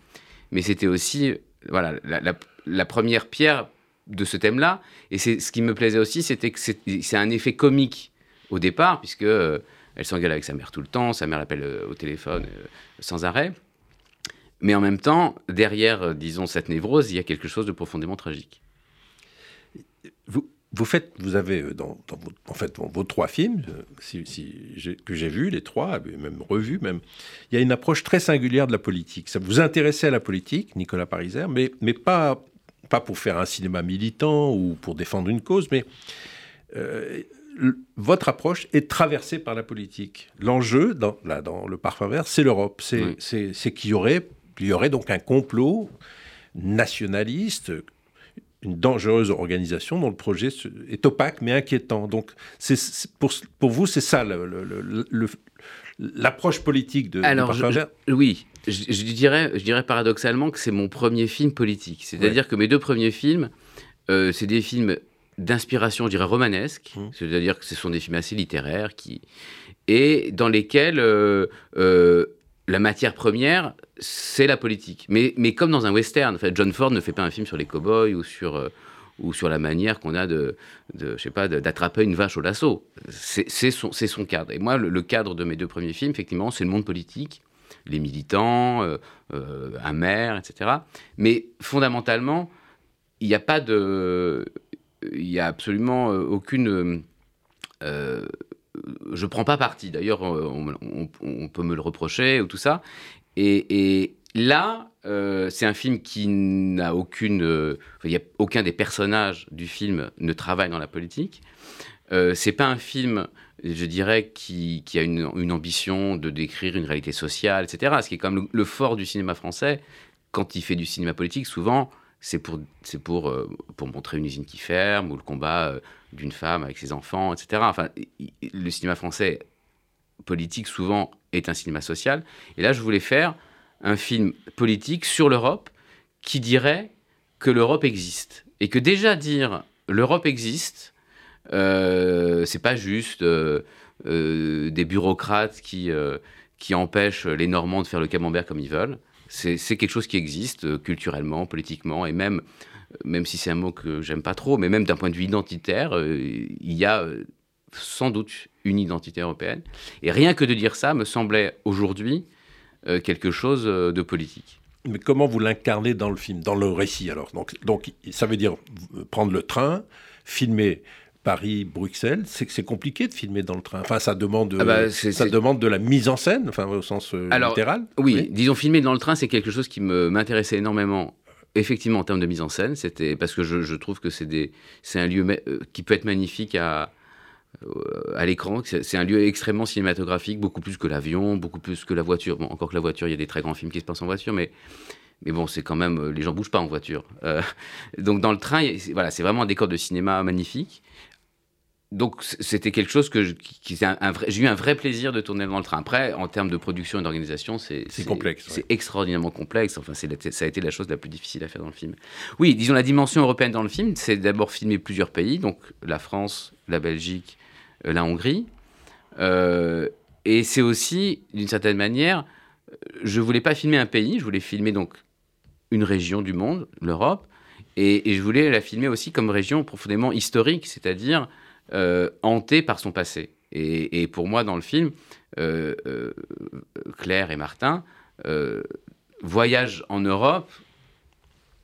Speaker 6: mais c'était aussi voilà la, première pierre de ce thème-là. Et ce qui me plaisait aussi, c'était que c'est un effet comique au départ, puisque euh, elle s'engueule avec sa mère tout le temps, sa mère l'appelle euh, au téléphone sans arrêt. Mais en même temps, derrière, euh, disons, cette névrose, il y a quelque chose de profondément tragique.
Speaker 1: Vous, vous faites, vous avez euh, dans, dans vos, en fait dans vos trois films, euh, si, si j'ai- que j'ai vus, les trois, même revus même, il y a une approche très singulière de la politique. Ça vous intéressait à la politique, Nicolas Pariser, mais, mais pas, pas pour faire un cinéma militant ou pour défendre une cause, mais euh, votre approche est traversée par la politique. L'enjeu, dans, là, dans le parfum vert, c'est l'Europe. C'est
Speaker 6: Oui.
Speaker 1: c'est- c'est qu'il y aurait, il y aurait donc un complot nationaliste, une dangereuse organisation dont le projet est opaque mais inquiétant. Donc, c'est c'est- pour, pour vous, c'est ça le- le- le- le- l'approche politique de,
Speaker 6: Alors, je-
Speaker 1: Vert
Speaker 6: Oui, je, je dirais, je dirais paradoxalement que c'est mon premier film politique. C'est-à-dire que mes deux premiers films, euh, c'est des films d'inspiration, je dirais, romanesque.
Speaker 1: Mhm.
Speaker 6: C'est-à-dire que ce sont des films assez littéraires qui... et dans lesquels euh, euh, la matière première, c'est la politique. Mais, mais comme dans un western, en fait, John Ford ne fait pas un film sur les cow-boys ou sur, euh, ou sur la manière qu'on a de, d'attraper une vache au lasso. C'est son, son cadre. Et moi, le, cadre de mes deux premiers films, effectivement, c'est le monde politique, les militants, euh, euh, un maire, etc. Mais fondamentalement, il n'y a pas de, il y a absolument euh, aucune je prends pas parti. D'ailleurs, on, on, peut me le reprocher ou tout ça. Et, là, c'est un film qui n'a aucune. y a aucun des personnages du film ne travaille dans la politique. Euh, c'est pas un film, je dirais, qui, a une, ambition de décrire une réalité sociale, etc. Ce qui est quand même le, fort du cinéma français. Quand il fait du cinéma politique, souvent, c'est pour, pour, euh, pour montrer une usine qui ferme ou le combat euh, d'une femme avec ses enfants, etc. Enfin, le cinéma français politique, souvent, est un cinéma social. Et là, je voulais faire un film politique sur l'Europe qui dirait que l'Europe existe. Et que déjà dire l'Europe existe, euh, c'est pas juste euh, des bureaucrates qui, qui empêchent les Normands de faire le camembert comme ils veulent. C'est quelque chose qui existe culturellement, politiquement, et même, même si c'est un mot que j'aime pas trop, mais même d'un point de vue identitaire, il y a sans doute une identité européenne. Et rien que de dire ça me semblait aujourd'hui quelque chose de politique.
Speaker 1: Mais comment vous l'incarnez dans le film, dans le récit alors? Donc, donc ça veut dire prendre le train, filmer Paris, Bruxelles, c'est que c'est compliqué de filmer dans le train. Enfin, ça demande, ah bah, ça demande de la mise en scène, enfin au sens euh, littéral.
Speaker 6: Oui, disons filmer dans le train, c'est quelque chose qui me m'intéressait énormément. Effectivement, en termes de mise en scène, c'était parce que je, trouve que c'est des, c'est un lieu euh, qui peut être magnifique à euh, à l'écran. C'est un lieu extrêmement cinématographique, beaucoup plus que l'avion, beaucoup plus que la voiture. Bon, encore que la voiture, il y a des très grands films qui se passent en voiture, mais mais bon, c'est quand même les gens bougent pas en voiture. donc dans le train, voilà, c'est vraiment un décor de cinéma magnifique donc c'était quelque chose que j'ai eu un vrai plaisir de tourner dans le train. Après, en termes de production et d'organisation, c'est
Speaker 1: complexe.
Speaker 6: C'est extraordinairement complexe. Enfin, ça a été la chose la plus difficile à faire dans le film. Oui, disons la dimension européenne dans le film, c'est d'abord filmer plusieurs pays, donc la France, la Belgique, euh, la Hongrie, euh, et c'est aussi d'une certaine manière, je voulais pas filmer un pays, je voulais filmer donc une région du monde, l'Europe, et, et, je voulais la filmer aussi comme région profondément historique, c'est-à-dire euh, hanté par son passé. Et, pour moi, dans le film, euh, euh, Claire et Martin voyagent en Europe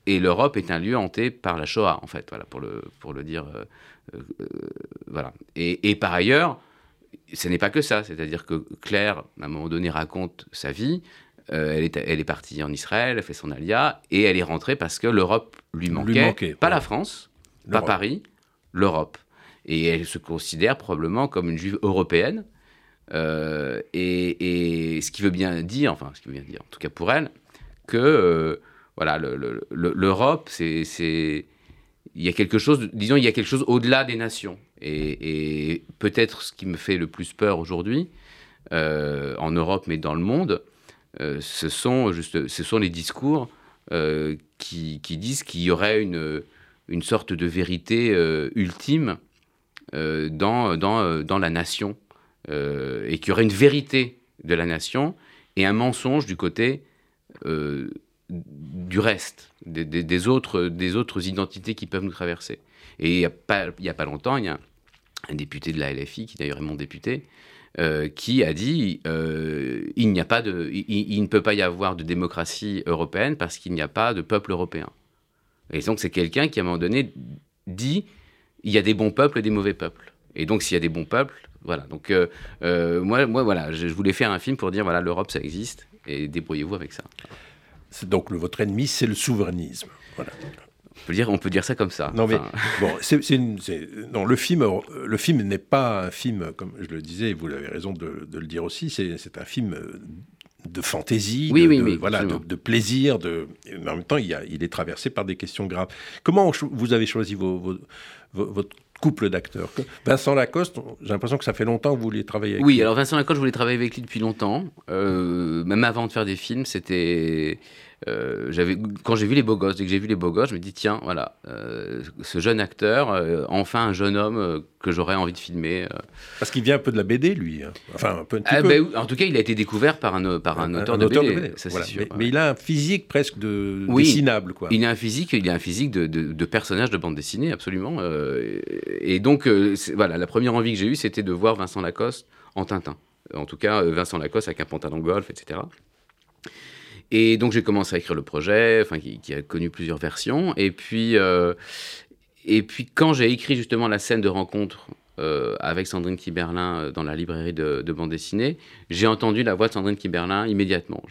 Speaker 6: et l'Europe est un lieu hanté par la Shoah, en fait, voilà, pour le, pour le dire. voilà. Et, par ailleurs, ce n'est pas que ça, c'est-à-dire que Claire, à un moment donné, raconte sa vie. elle, est, elle est partie en Israël, elle fait son alia, et elle est rentrée parce que l'Europe lui manquait. pas la France, pas Paris, l'Europe et elle se considère probablement comme une juive européenne. Euh, et, ce qui veut bien dire, enfin, ce qui veut bien dire, en tout cas pour elle, que euh, voilà, l'Europe, c'est, il y a quelque chose, disons, il y a quelque chose au-delà des nations. Et, peut-être ce qui me fait le plus peur aujourd'hui, euh, en Europe, mais dans le monde, ce sont juste, ce sont les discours qui, qui, disent qu'il y aurait une, une sorte de vérité ultime dans, dans, euh, dans, la nation euh, et qu'il y aurait une vérité de la nation et un mensonge du côté du reste, des, des, autres, des autres identités qui peuvent nous traverser. Et il n'y a, pas, a pas longtemps, il y a un, député de la LFI, qui d'ailleurs est mon député, qui a dit il, n'y a pas de, il, ne peut pas y avoir de démocratie européenne parce qu'il n'y a pas de peuple européen. Et donc c'est quelqu'un qui à un moment donné dit il y a des bons peuples et des mauvais peuples. Et donc, s'il y a des bons peuples, voilà. Donc, euh, euh, moi, moi, voilà, je, voulais faire un film pour dire, voilà, l'Europe, ça existe, et débrouillez-vous avec ça.
Speaker 1: Donc, le, votre ennemi, c'est le souverainisme. Voilà.
Speaker 6: On peut, dire, on peut dire ça comme ça.
Speaker 1: Non, mais bon, c'est, non, le film, le film n'est pas un film, comme je le disais, et vous avez raison de, de le dire aussi, c'est, un film de fantaisie,
Speaker 6: oui,
Speaker 1: de,
Speaker 6: oui,
Speaker 1: voilà, de, plaisir, de, mais en même temps, il, a, il, est traversé par des questions graves. Comment vous avez choisi vos, votre couple d'acteurs. Vincent Lacoste, j'ai l'impression que ça fait longtemps que vous voulez travailler avec
Speaker 6: lui.
Speaker 1: Oui,
Speaker 6: alors Vincent Lacoste, je voulais travailler avec lui depuis longtemps. Euh, même avant de faire des films, c'était j'avais, quand j'ai vu les beaux gosses, dès que j'ai vu les beaux gosses, je me dis tiens, voilà, euh, ce jeune acteur, euh, enfin un jeune homme que j'aurais envie de filmer.
Speaker 1: Parce qu'il vient un peu de la BD, lui. Hein. Enfin, un peu. Un
Speaker 6: petit ah, peu. Ben, en tout cas, il a été découvert par un, par un, auteur, de, BD, Ça, sûr,
Speaker 1: mais, il a un physique presque de dessinable, quoi.
Speaker 6: Il a un physique, il a un physique de, de, personnage de bande dessinée, absolument. et donc, voilà, la première envie que j'ai eue, c'était de voir Vincent Lacoste en Tintin. En tout cas, Vincent Lacoste avec un pantalon golf, etc. Et donc j'ai commencé à écrire le projet, enfin qui, a connu plusieurs versions. Et puis, euh, et puis quand j'ai écrit justement la scène de rencontre euh, avec Sandrine Kiberlin euh, dans la librairie de, bande dessinée, j'ai entendu la voix de Sandrine Kiberlin immédiatement.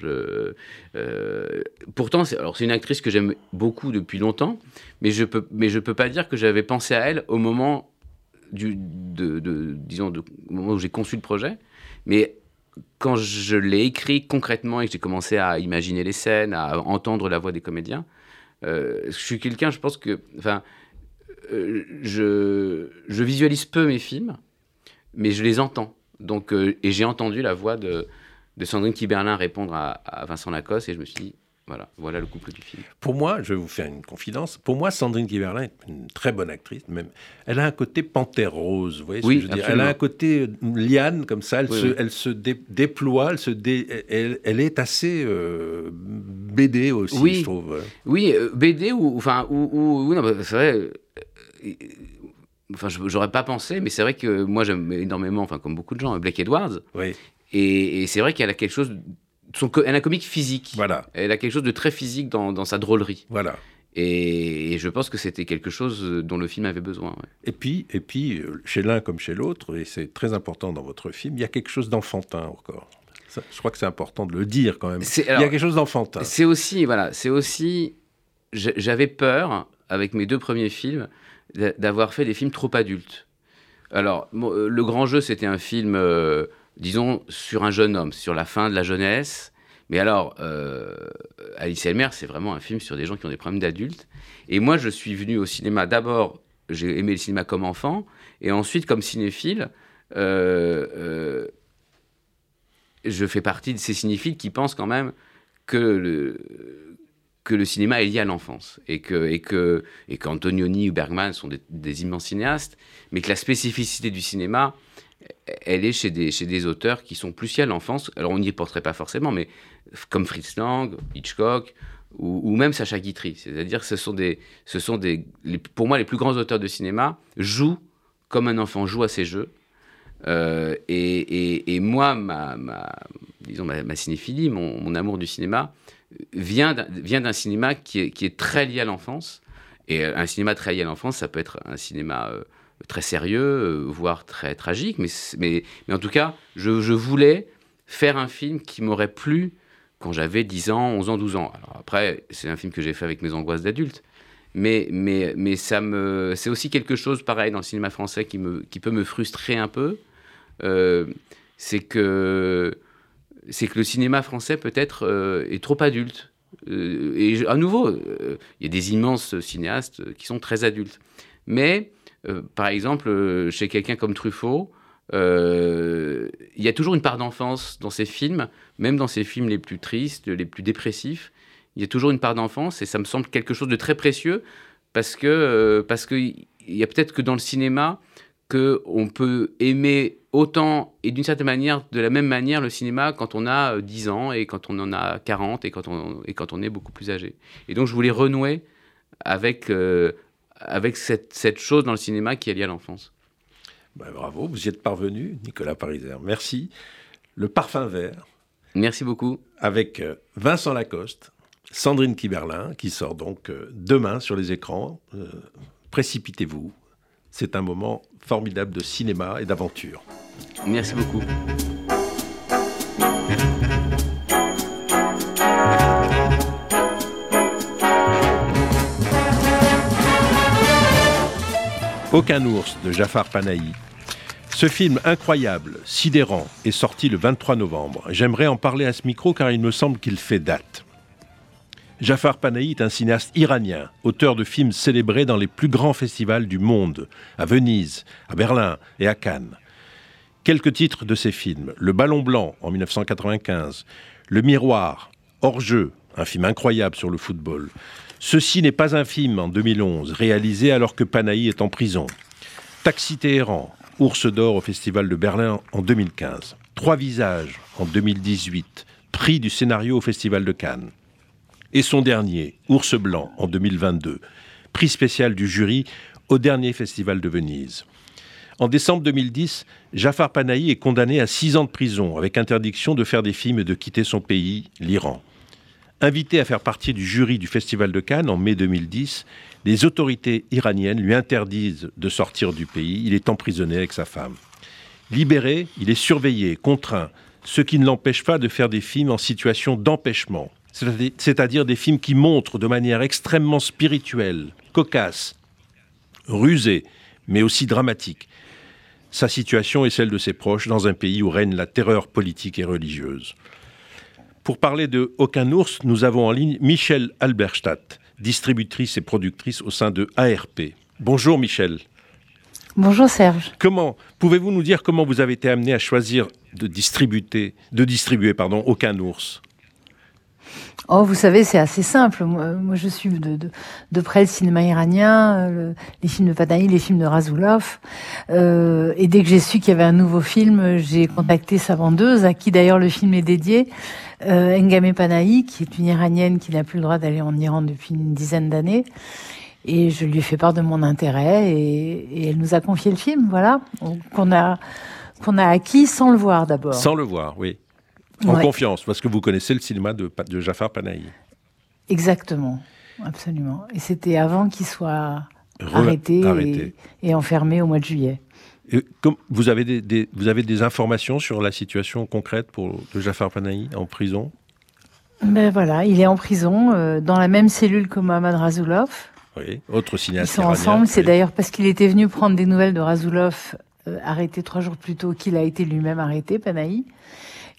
Speaker 6: Pourtant, c'est, alors c'est une actrice que j'aime beaucoup depuis longtemps, mais je peux, mais je peux pas dire que j'avais pensé à elle au moment du, de, disons, de, moment où j'ai conçu le projet, mais quand je l'ai écrit concrètement et que j'ai commencé à imaginer les scènes, à entendre la voix des comédiens, je suis quelqu'un, je pense que, enfin, euh, je, visualise peu mes films, mais je les entends. Donc, euh, et j'ai entendu la voix de, de Sandrine Kiberlin répondre à, à, Vincent Lacoste et je me suis dit, voilà, voilà le couple du film.
Speaker 1: Pour moi, je vais vous faire une confidence. Pour moi, Sandrine Kiberlin est une très bonne actrice. Même, elle a un côté panthère rose. Vous voyez ce
Speaker 6: oui,
Speaker 1: que je veux dire? Elle a un côté euh, liane comme ça. Elle se, Elle se déploie. Elle, se elle, elle, est assez BD aussi, je trouve.
Speaker 6: Oui, BD ou enfin ou, ou, non, bah, c'est vrai enfin, j'aurais pas pensé, mais c'est vrai que moi j'aime énormément, enfin comme beaucoup de gens, Blake Edwards.
Speaker 1: Oui.
Speaker 6: Et, c'est vrai qu'elle a quelque chose, son, elle a un comique physique.
Speaker 1: Voilà.
Speaker 6: Elle a quelque chose de très physique dans, dans sa drôlerie.
Speaker 1: Voilà.
Speaker 6: Et, je pense que c'était quelque chose dont le film avait besoin.
Speaker 1: Et puis, et puis, euh, chez l'un comme chez l'autre, et c'est très important dans votre film, il y a quelque chose d'enfantin encore. je crois que c'est important de le dire quand même. il y a quelque chose d'enfantin.
Speaker 6: C'est aussi, voilà, c'est aussi, j'avais peur avec mes deux premiers films, d'avoir fait des films trop adultes. Alors, euh, Le Grand Jeu, c'était un film, euh, disons, sur un jeune homme, sur la fin de la jeunesse. Mais alors, euh, Alice Elmer, c'est vraiment un film sur des gens qui ont des problèmes d'adultes. Et moi, je suis venu au cinéma d'abord, j'ai aimé le cinéma comme enfant, et ensuite, comme cinéphile, je fais partie de ces cinéphiles qui pensent quand même que le, que le cinéma est lié à l'enfance et que et que et qu'Antonioni ou Bergman sont des, immenses cinéastes, mais que la spécificité du cinéma, elle est chez des chez des auteurs qui sont plus liés à l'enfance. Alors on n'y porterait pas forcément, mais comme Fritz Lang, Hitchcock ou, même Sacha Guitry. C'est-à-dire que ce sont des ce sont des pour moi les plus grands auteurs de cinéma jouent comme un enfant joue à ses jeux. Euh, et, et, moi, ma, disons ma, cinéphilie, mon, mon, amour du cinéma, vient d'un cinéma qui est, qui est, très lié à l'enfance. Et un cinéma très lié à l'enfance, ça peut être un cinéma euh, très sérieux, euh, voire très tragique. Mais, mais, mais en tout cas, je, je, voulais faire un film qui m'aurait plu quand j'avais 10 ans, 11 ans, 12 ans. Après, c'est un film que j'ai fait avec mes angoisses d'adulte. Mais, mais, mais ça me, c'est aussi quelque chose pareil dans le cinéma français qui, me, qui peut me frustrer un peu. Euh, c'est que c'est que le cinéma français peut-être euh, est trop adulte. Et à nouveau, il y a des immenses cinéastes qui sont très adultes. Mais, par exemple, chez quelqu'un comme Truffaut, il y a toujours une part d'enfance dans ses films, même dans ses films les plus tristes, les plus dépressifs. Il y a toujours une part d'enfance et ça me semble quelque chose de très précieux parce que parce qu'il y a peut-être que dans le cinéma qu'on peut aimer autant et d'une certaine manière, de la même manière, le cinéma quand on a 10 euh, ans et quand on en a 40 et quand on, et quand on est beaucoup plus âgé. Et donc je voulais renouer avec, euh, avec cette, cette, chose dans le cinéma qui est liée à l'enfance.
Speaker 1: Ben, bravo, vous y êtes parvenu, Nicolas Pariser. Merci. Le parfum vert.
Speaker 6: Merci beaucoup.
Speaker 1: Avec euh, Vincent Lacoste, Sandrine Kiberlin, qui sort donc demain sur les écrans. Précipitez-vous. C'est un moment formidable de cinéma et d'aventure.
Speaker 6: Merci beaucoup.
Speaker 1: Aucun ours de Jafar Panahi. Ce film incroyable, sidérant, est sorti le 23 novembre. J'aimerais en parler à ce micro car il me semble qu'il fait date. Jafar Panahi est un cinéaste iranien, auteur de films célébrés dans les plus grands festivals du monde, à Venise, à Berlin et à Cannes. Quelques titres de ces films Le Ballon Blanc en 1995, Le Miroir, Hors-jeu, un film incroyable sur le football. Ceci n'est pas un film en 2011, réalisé alors que Panahi est en prison. Taxi Téhéran, Ours d'or au Festival de Berlin en 2015. Trois visages en 2018, prix du scénario au Festival de Cannes. Et son dernier, Ours blanc en 2022, prix spécial du jury au dernier Festival de Venise. En décembre 2010, Jafar Panahi est condamné à six ans de prison avec interdiction de faire des films et de quitter son pays, l'Iran. Invité à faire partie du jury du Festival de Cannes en mai 2010, les autorités iraniennes lui interdisent de sortir du pays. Il est emprisonné avec sa femme. Libéré, il est surveillé, contraint, ce qui ne l'empêche pas de faire des films en situation d'empêchement, c'est-à-dire des films qui montrent de manière extrêmement spirituelle, cocasse, rusée, mais aussi dramatique, sa situation et celle de ses proches dans un pays où règne la terreur politique et religieuse. Pour parler de Aucun ours, nous avons en ligne Michel Alberstadt, distributrice et productrice au sein de ARP. Bonjour Michel.
Speaker 5: Bonjour Serge.
Speaker 1: Comment pouvez-vous nous dire comment vous avez été amené à choisir de distribuer, de distribuer pardon, Aucun ours?
Speaker 5: Oh, vous savez, c'est assez simple. Moi, je suis de, près le cinéma iranien, les films de Panahi, les films de Razoulov. Euh, et dès que j'ai su qu'il y avait un nouveau film, j'ai contacté sa vendeuse, à qui d'ailleurs le film est dédié, euh, Ngame Panahi, qui est une iranienne qui n'a plus le droit d'aller en Iran depuis une dizaine d'années. Et je lui ai fait part de mon intérêt et, elle nous a confié le film, voilà, qu'on a, qu'on a acquis sans le voir d'abord.
Speaker 1: Sans le voir, oui. En confiance, parce que vous connaissez le cinéma de, de Jafar Panahi.
Speaker 5: Exactement, absolument. Et c'était avant qu'il soit arrêté, Et, enfermé au mois de juillet.
Speaker 1: Comme vous, avez des, vous avez des informations sur la situation concrète pour, de Jafar Panahi en prison?
Speaker 5: Ben voilà, il est en prison, euh, dans la même cellule que Mohamed Razoulov.
Speaker 1: Oui, autre cinéaste.
Speaker 5: Ils sont ensemble, c'est d'ailleurs parce qu'il était venu prendre des nouvelles de Razoulov, euh, arrêté trois jours plus tôt, qu'il a été lui-même arrêté, Panahi.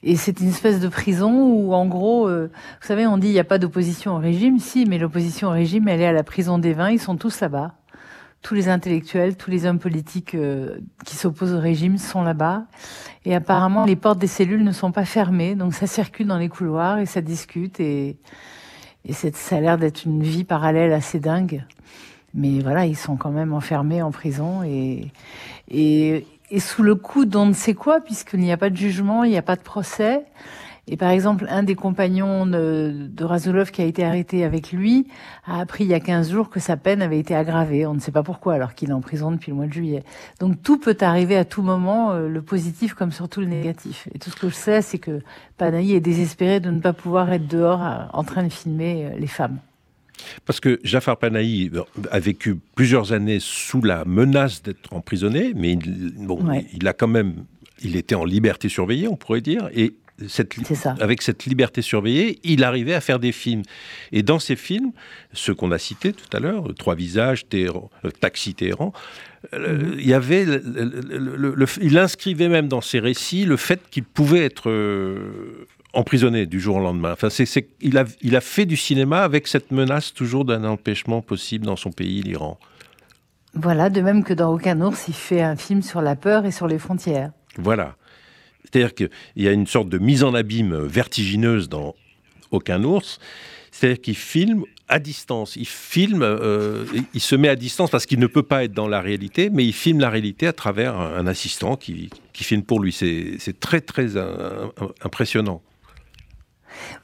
Speaker 5: Et c'est une espèce de prison où, en gros, euh, vous savez, on dit il n'y a pas d'opposition au régime. Si, mais l'opposition au régime, elle est à la prison des vins. Ils sont tous là-bas. Tous les intellectuels, tous les hommes politiques euh, qui s'opposent au régime sont là-bas. Et apparemment, les portes des cellules ne sont pas fermées. Donc ça circule dans les couloirs et ça discute. Et, et ça a l'air d'être une vie parallèle assez dingue. Mais voilà, ils sont quand même enfermés en prison. Et, et, et sous le coup d'on ne sait quoi, puisqu'il n'y a pas de jugement, il n'y a pas de procès. Et par exemple, un des compagnons de, de Razulov qui a été arrêté avec lui a appris il y a 15 jours que sa peine avait été aggravée. On ne sait pas pourquoi, alors qu'il est en prison depuis le mois de juillet. Donc tout peut arriver à tout moment, euh, le positif comme surtout le négatif. Et tout ce que je sais, c'est que Panahi est désespéré de ne pas pouvoir être dehors euh, en train de filmer euh, les femmes.
Speaker 1: Parce que Jafar Panahi a vécu plusieurs années sous la menace d'être emprisonné, mais il, bon, il a quand même, il était en liberté surveillée, on pourrait dire, et cette, avec cette liberté surveillée, il arrivait à faire des films. Et dans ces films, ceux qu'on a cités tout à l'heure, Trois visages, Téhéran, euh, Taxi Téhéran, euh, il y avait, il inscrivait même dans ses récits le fait qu'il pouvait être euh, emprisonné du jour au lendemain. Enfin, c'est, il, a, il a fait du cinéma avec cette menace toujours d'un empêchement possible dans son pays, l'Iran.
Speaker 5: Voilà, de même que dans Aucun ours, il fait un film sur la peur et sur les frontières.
Speaker 1: Voilà. C'est-à-dire qu'il y a une sorte de mise en abîme vertigineuse dans Aucun ours. C'est-à-dire qu'il filme à distance. Il filme, euh, il se met à distance parce qu'il ne peut pas être dans la réalité, mais il filme la réalité à travers un, assistant qui, qui, filme pour lui. C'est très, très impressionnant.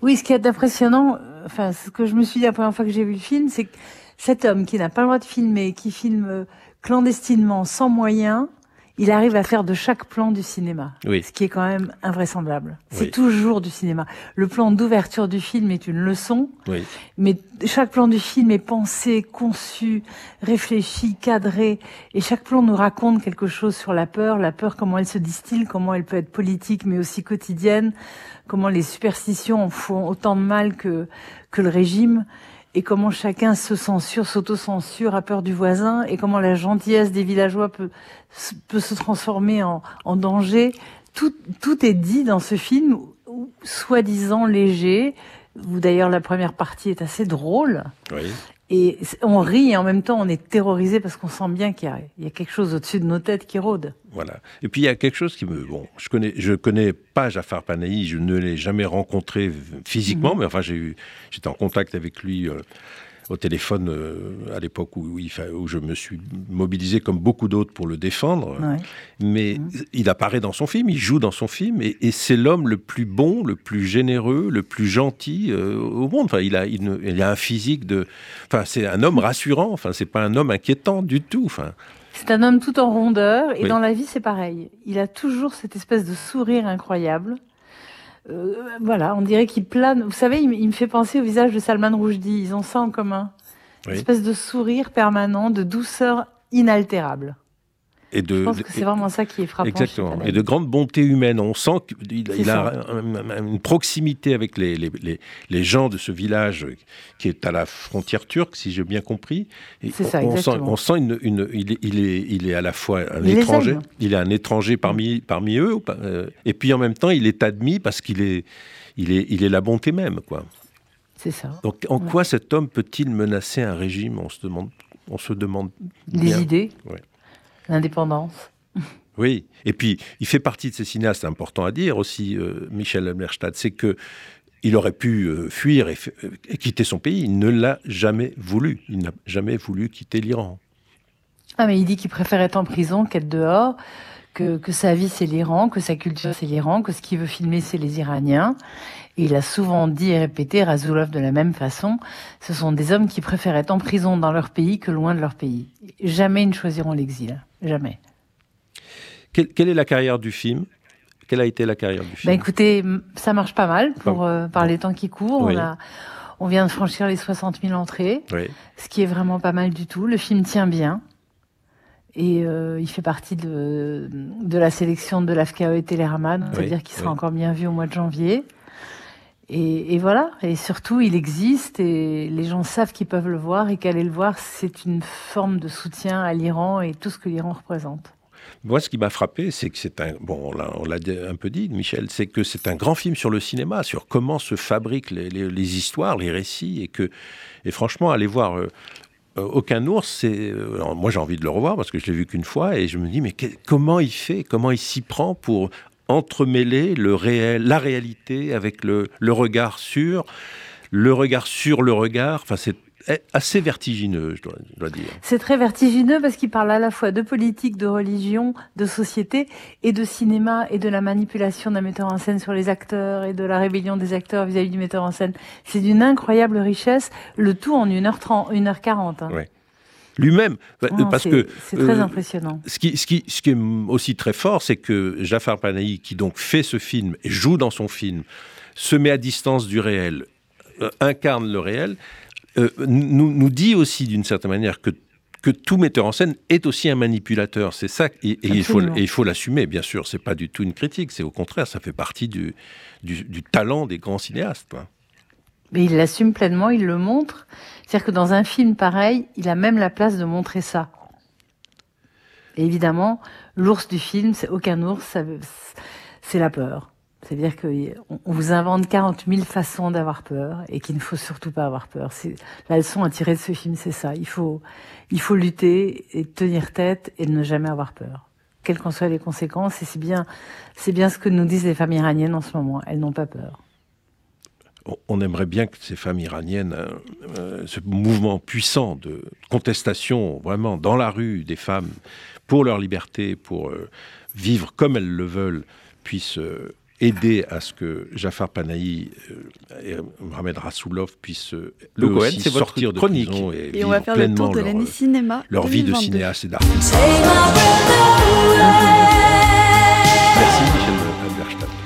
Speaker 5: Oui, ce qui est impressionnant, enfin, ce que je me suis dit la première fois que j'ai vu le film, c'est que cet homme qui n'a pas le droit de filmer, qui filme clandestinement, sans moyens, il arrive à faire de chaque plan du cinéma. Ce qui est quand même invraisemblable. C'est toujours du cinéma. Le plan d'ouverture du film est une leçon, mais chaque plan du film est pensé, conçu, réfléchi, cadré, et chaque plan nous raconte quelque chose sur la peur, la peur, comment elle se distille, comment elle peut être politique, mais aussi quotidienne, comment les superstitions font autant de mal que, que le régime et comment chacun se censure, s'auto-censure, a peur du voisin, et comment la gentillesse des villageois peut, se transformer en, en danger. Tout, tout est dit dans ce film, soi-disant léger, où d'ailleurs la première partie est assez drôle.
Speaker 1: Oui.
Speaker 5: Et on rit et en même temps on est terrorisé parce qu'on sent bien qu'il y, a quelque chose au-dessus de nos têtes qui rôde.
Speaker 1: Voilà. Et puis il y a quelque chose qui me bon, je connais je connais pas Jafar Panahi, je ne l'ai jamais rencontré physiquement, mhm. mais enfin j'ai eu j'étais en contact avec lui euh, au téléphone euh, à l'époque où, où, je me suis mobilisé comme beaucoup d'autres pour le défendre. Mais mmh. il apparaît dans son film, il joue dans son film, et, c'est l'homme le plus bon, le plus généreux, le plus gentil euh, au monde. Enfin, il a, il, a un physique de. Enfin, c'est un homme rassurant. Enfin, c'est pas un homme inquiétant du tout. Enfin.
Speaker 5: C'est un homme tout en rondeur, et dans la vie, c'est pareil. Il a toujours cette espèce de sourire incroyable. Euh, voilà, on dirait qu'il plane. Vous savez, il, il, me fait penser au visage de Salman Rushdie. Ils ont ça en commun. Oui. Une espèce de sourire permanent, de douceur inaltérable.
Speaker 1: Et de,
Speaker 5: Je pense que c'est vraiment ça qui est frappant.
Speaker 1: Exactement. Et de grande bonté humaine. On sent qu'il il a un, un, une proximité avec les, les, les, les, gens de ce village qui est à la frontière turque, si j'ai bien compris.
Speaker 5: C'est ça,
Speaker 1: on
Speaker 5: exactement.
Speaker 1: sent, on sent une, une, il, est, il, est, il est à la fois un il étranger. Il est un étranger parmi, parmi eux. Euh, et puis en même temps, il est admis parce qu'il est, il est, il est la bonté même. quoi.
Speaker 5: C'est ça.
Speaker 1: Donc en ouais. quoi cet homme peut-il menacer un régime? On se demande. On se demande
Speaker 5: Les
Speaker 1: bien.
Speaker 5: idées.
Speaker 1: Ouais.
Speaker 5: L'indépendance.
Speaker 1: Oui, et puis il fait partie de ces cinéastes important à dire aussi, euh, Michel Himmelstadt, c'est que il aurait pu euh, fuir et, et, quitter son pays. Il ne l'a jamais voulu. Il n'a jamais voulu quitter l'Iran.
Speaker 5: Ah, mais il dit qu'il préfère être en prison qu'être dehors, que, que sa vie c'est l'Iran, que sa culture c'est l'Iran, que ce qu'il veut filmer c'est les Iraniens. Et il a souvent dit et répété, Razulov de la même façon, ce sont des hommes qui préfèrent être en prison dans leur pays que loin de leur pays. Jamais ils ne choisiront l'exil. Jamais.
Speaker 1: Quelle, quelle, est la carrière du film? Quelle a été la carrière du film?
Speaker 5: Ben Écoutez, ça marche pas mal pour, euh, par les temps qui courent. Oui. On, a, on vient de franchir les 60 000 entrées,
Speaker 1: oui.
Speaker 5: ce qui est vraiment pas mal du tout. Le film tient bien. Et euh, il fait partie de, de la sélection de l'AFKE et Télérama, c'est-à-dire qu'il sera encore bien vu au mois de janvier. Et, voilà, et surtout, il existe et les gens savent qu'ils peuvent le voir et qu'aller le voir, c'est une forme de soutien à l'Iran et tout ce que l'Iran représente.
Speaker 1: Moi, ce qui m'a frappé, c'est que c'est un. Bon, on l'a un peu dit, Michel, c'est que c'est un grand film sur le cinéma, sur comment se fabriquent les, histoires, les récits, et que, et franchement, aller voir. Euh, aucun ours, c'est euh, moi j'ai envie de le revoir parce que je l'ai vu qu'une fois et je me dis mais comment il fait, comment il s'y prend pour entremêler le réel, la réalité avec le, le, regard sur le regard sur le regard. Enfin, c'est assez vertigineux, je dois, je dois dire.
Speaker 5: C'est très vertigineux parce qu'il parle à la fois de politique, de religion, de société et de cinéma et de la manipulation d'un metteur en scène sur les acteurs et de la rébellion des acteurs vis-à-vis -vis du metteur en scène. C'est d'une incroyable richesse, le tout en 1h30, 1h40. Hein.
Speaker 1: Ouais lui-même.
Speaker 5: Non,
Speaker 1: parce que
Speaker 5: c'est très euh, impressionnant.
Speaker 1: Ce qui, ce, qui, ce qui est aussi très fort, c'est que Jafar Panahi, qui donc fait ce film et joue dans son film, se met à distance du réel, euh, incarne le réel, euh, nous, nous dit aussi d'une certaine manière que que tout metteur en scène est aussi un manipulateur. C'est ça, et, et il faut, et il faut l'assumer, bien sûr. C'est pas du tout une critique, c'est au contraire, ça fait partie du, du, du talent des grands cinéastes.
Speaker 5: Mais il l'assume pleinement, il le montre. C'est-à-dire que dans un film pareil, il a même la place de montrer ça. Et évidemment, l'ours du film, c'est aucun ours, c'est la peur. C'est-à-dire qu'on vous invente 40 000 façons d'avoir peur et qu'il ne faut surtout pas avoir peur. La leçon à tirer de ce film, c'est ça. Il faut, il faut lutter et tenir tête et ne jamais avoir peur. Quelles qu'en soient les conséquences. Et c'est bien, c'est bien ce que nous disent les femmes iraniennes en ce moment. Elles n'ont pas peur
Speaker 1: on aimerait bien que ces femmes iraniennes, euh, ce mouvement puissant de contestation vraiment dans la rue des femmes pour leur liberté, pour euh, vivre comme elles le veulent, puissent euh, aider à ce que Jafar Panahi et Mohamed Rassoulov puissent eux
Speaker 6: Le
Speaker 1: aussi
Speaker 6: Cohen,
Speaker 1: sortir de
Speaker 6: chronique.
Speaker 1: prison et,
Speaker 7: et on va faire le tour de l'année cinéma
Speaker 1: leur
Speaker 7: 2022.
Speaker 1: vie de cinéaste et d'artiste. Merci Michel.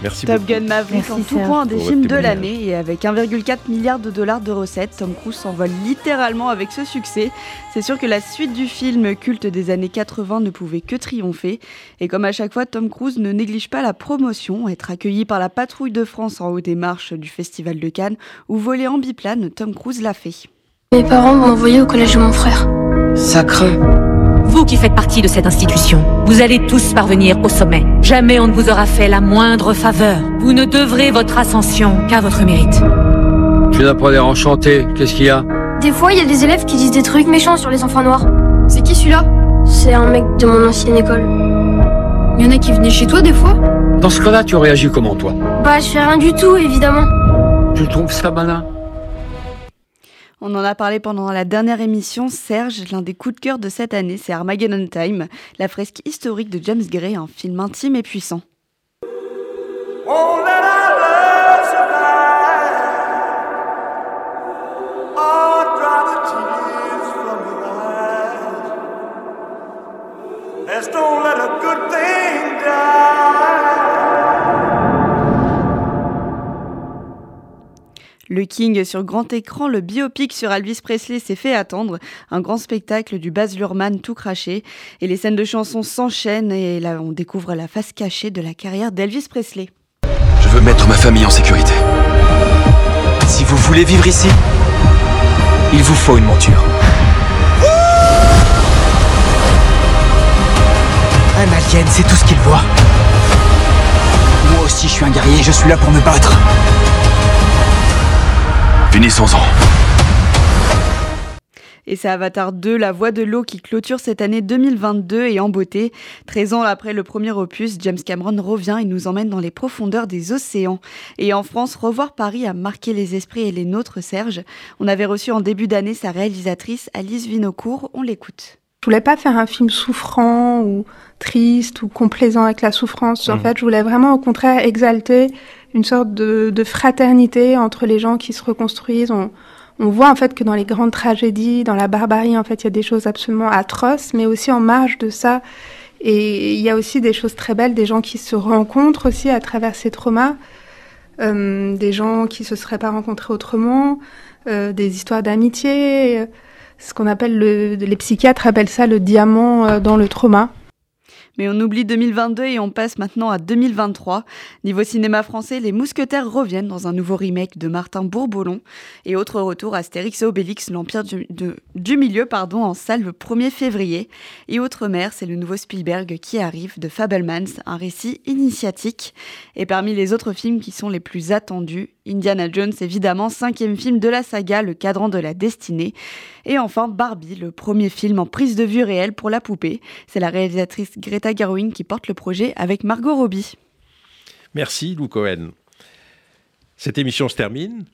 Speaker 1: Merci
Speaker 7: Top
Speaker 1: beaucoup.
Speaker 7: Gun Maverick en tout point un des films de l'année et avec 1,4 milliard de dollars de recettes, Tom Cruise s'envole littéralement avec ce succès. C'est sûr que la suite du film culte des années 80 ne pouvait que triompher. Et comme à chaque fois, Tom Cruise ne néglige pas la promotion, être accueilli par la patrouille de France en haut des marches du Festival de Cannes ou voler en biplane, Tom Cruise l'a fait.
Speaker 8: Mes parents m'ont envoyé au collège de mon frère.
Speaker 9: Ça craint.
Speaker 10: Vous qui faites partie de cette institution, vous allez tous parvenir au sommet. Jamais on ne vous aura fait la moindre faveur. Vous ne devrez votre ascension qu'à votre mérite.
Speaker 9: Tu n'as pas l'air enchanté. Qu'est-ce qu'il y a?
Speaker 8: Des fois, il y a des élèves qui disent des trucs méchants sur les enfants noirs. C'est qui celui-là? C'est un mec de mon ancienne école. Il y en a qui venaient chez toi des fois?
Speaker 9: Dans ce cas-là, tu réagis comment, toi?
Speaker 8: Bah, je fais rien du tout, évidemment.
Speaker 9: Tu trouves ça malin?
Speaker 7: On en a parlé pendant la dernière émission. Serge, l'un des coups de cœur de cette année, c'est Armageddon Time, la fresque historique de James Gray, un film intime et puissant.
Speaker 11: Don't let a good thing die.
Speaker 7: Le King sur grand écran, le biopic sur Elvis Presley s'est fait attendre. Un grand spectacle du Baz Luhrmann tout craché. Et les scènes de chansons s'enchaînent et là on découvre la face cachée de la carrière d'Elvis Presley.
Speaker 12: Je veux mettre ma famille en sécurité. Si vous voulez vivre ici, il vous faut une monture. Un alien, c'est tout ce qu'il voit. Moi aussi, je suis un guerrier, je suis là pour me battre. Finissons-en.
Speaker 7: Et c'est Avatar 2, La Voix de l'eau, qui clôture cette année 2022 et en beauté. 13 ans après le premier opus, James Cameron revient et nous emmène dans les profondeurs des océans. Et en France, Revoir Paris a marqué les esprits et les nôtres, Serge. On avait reçu en début d'année sa réalisatrice, Alice Vinocourt. On l'écoute.
Speaker 13: Je voulais pas faire un film souffrant ou triste ou complaisant avec la souffrance. En
Speaker 14: Mhm.
Speaker 13: fait, je voulais vraiment au contraire exalter une sorte de, de fraternité entre les gens qui se reconstruisent. On, on voit en fait que dans les grandes tragédies, dans la barbarie, en fait, il y a des choses absolument atroces, mais aussi en marge de ça. Et il y a aussi des choses très belles, des gens qui se rencontrent aussi à travers ces traumas, euh, des gens qui se seraient pas rencontrés autrement, euh, des histoires d'amitié. euh, ce qu'on appelle le, les psychiatres appellent ça le diamant euh, dans le trauma.
Speaker 7: Mais on oublie 2022 et on passe maintenant à 2023. Niveau cinéma français, les Mousquetaires reviennent dans un nouveau remake de Martin Bourboulon. Et autre retour, Astérix et Obélix, l'Empire du, Milieu, pardon, en salle le 1er février. Et Outre-mer, c'est le nouveau Spielberg qui arrive de Fabelmans, un récit initiatique. Et parmi les autres films qui sont les plus attendus, Indiana Jones, évidemment, cinquième film de la saga, Le Cadran de la Destinée. Et enfin, Barbie, le premier film en prise de vue réelle pour la poupée. C'est la réalisatrice Greta Garwin qui porte le projet avec Margot Robbie.
Speaker 1: Merci Lou Cohen. Cette émission se termine.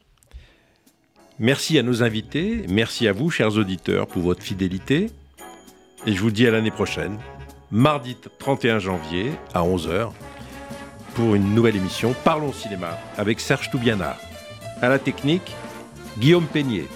Speaker 1: Merci à nos invités, merci à vous, chers auditeurs, pour votre fidélité. Et je vous dis à l'année prochaine, mardi 31 janvier à 11h, pour une nouvelle émission Parlons cinéma avec Serge Toubiana. À la technique, Guillaume Peignet.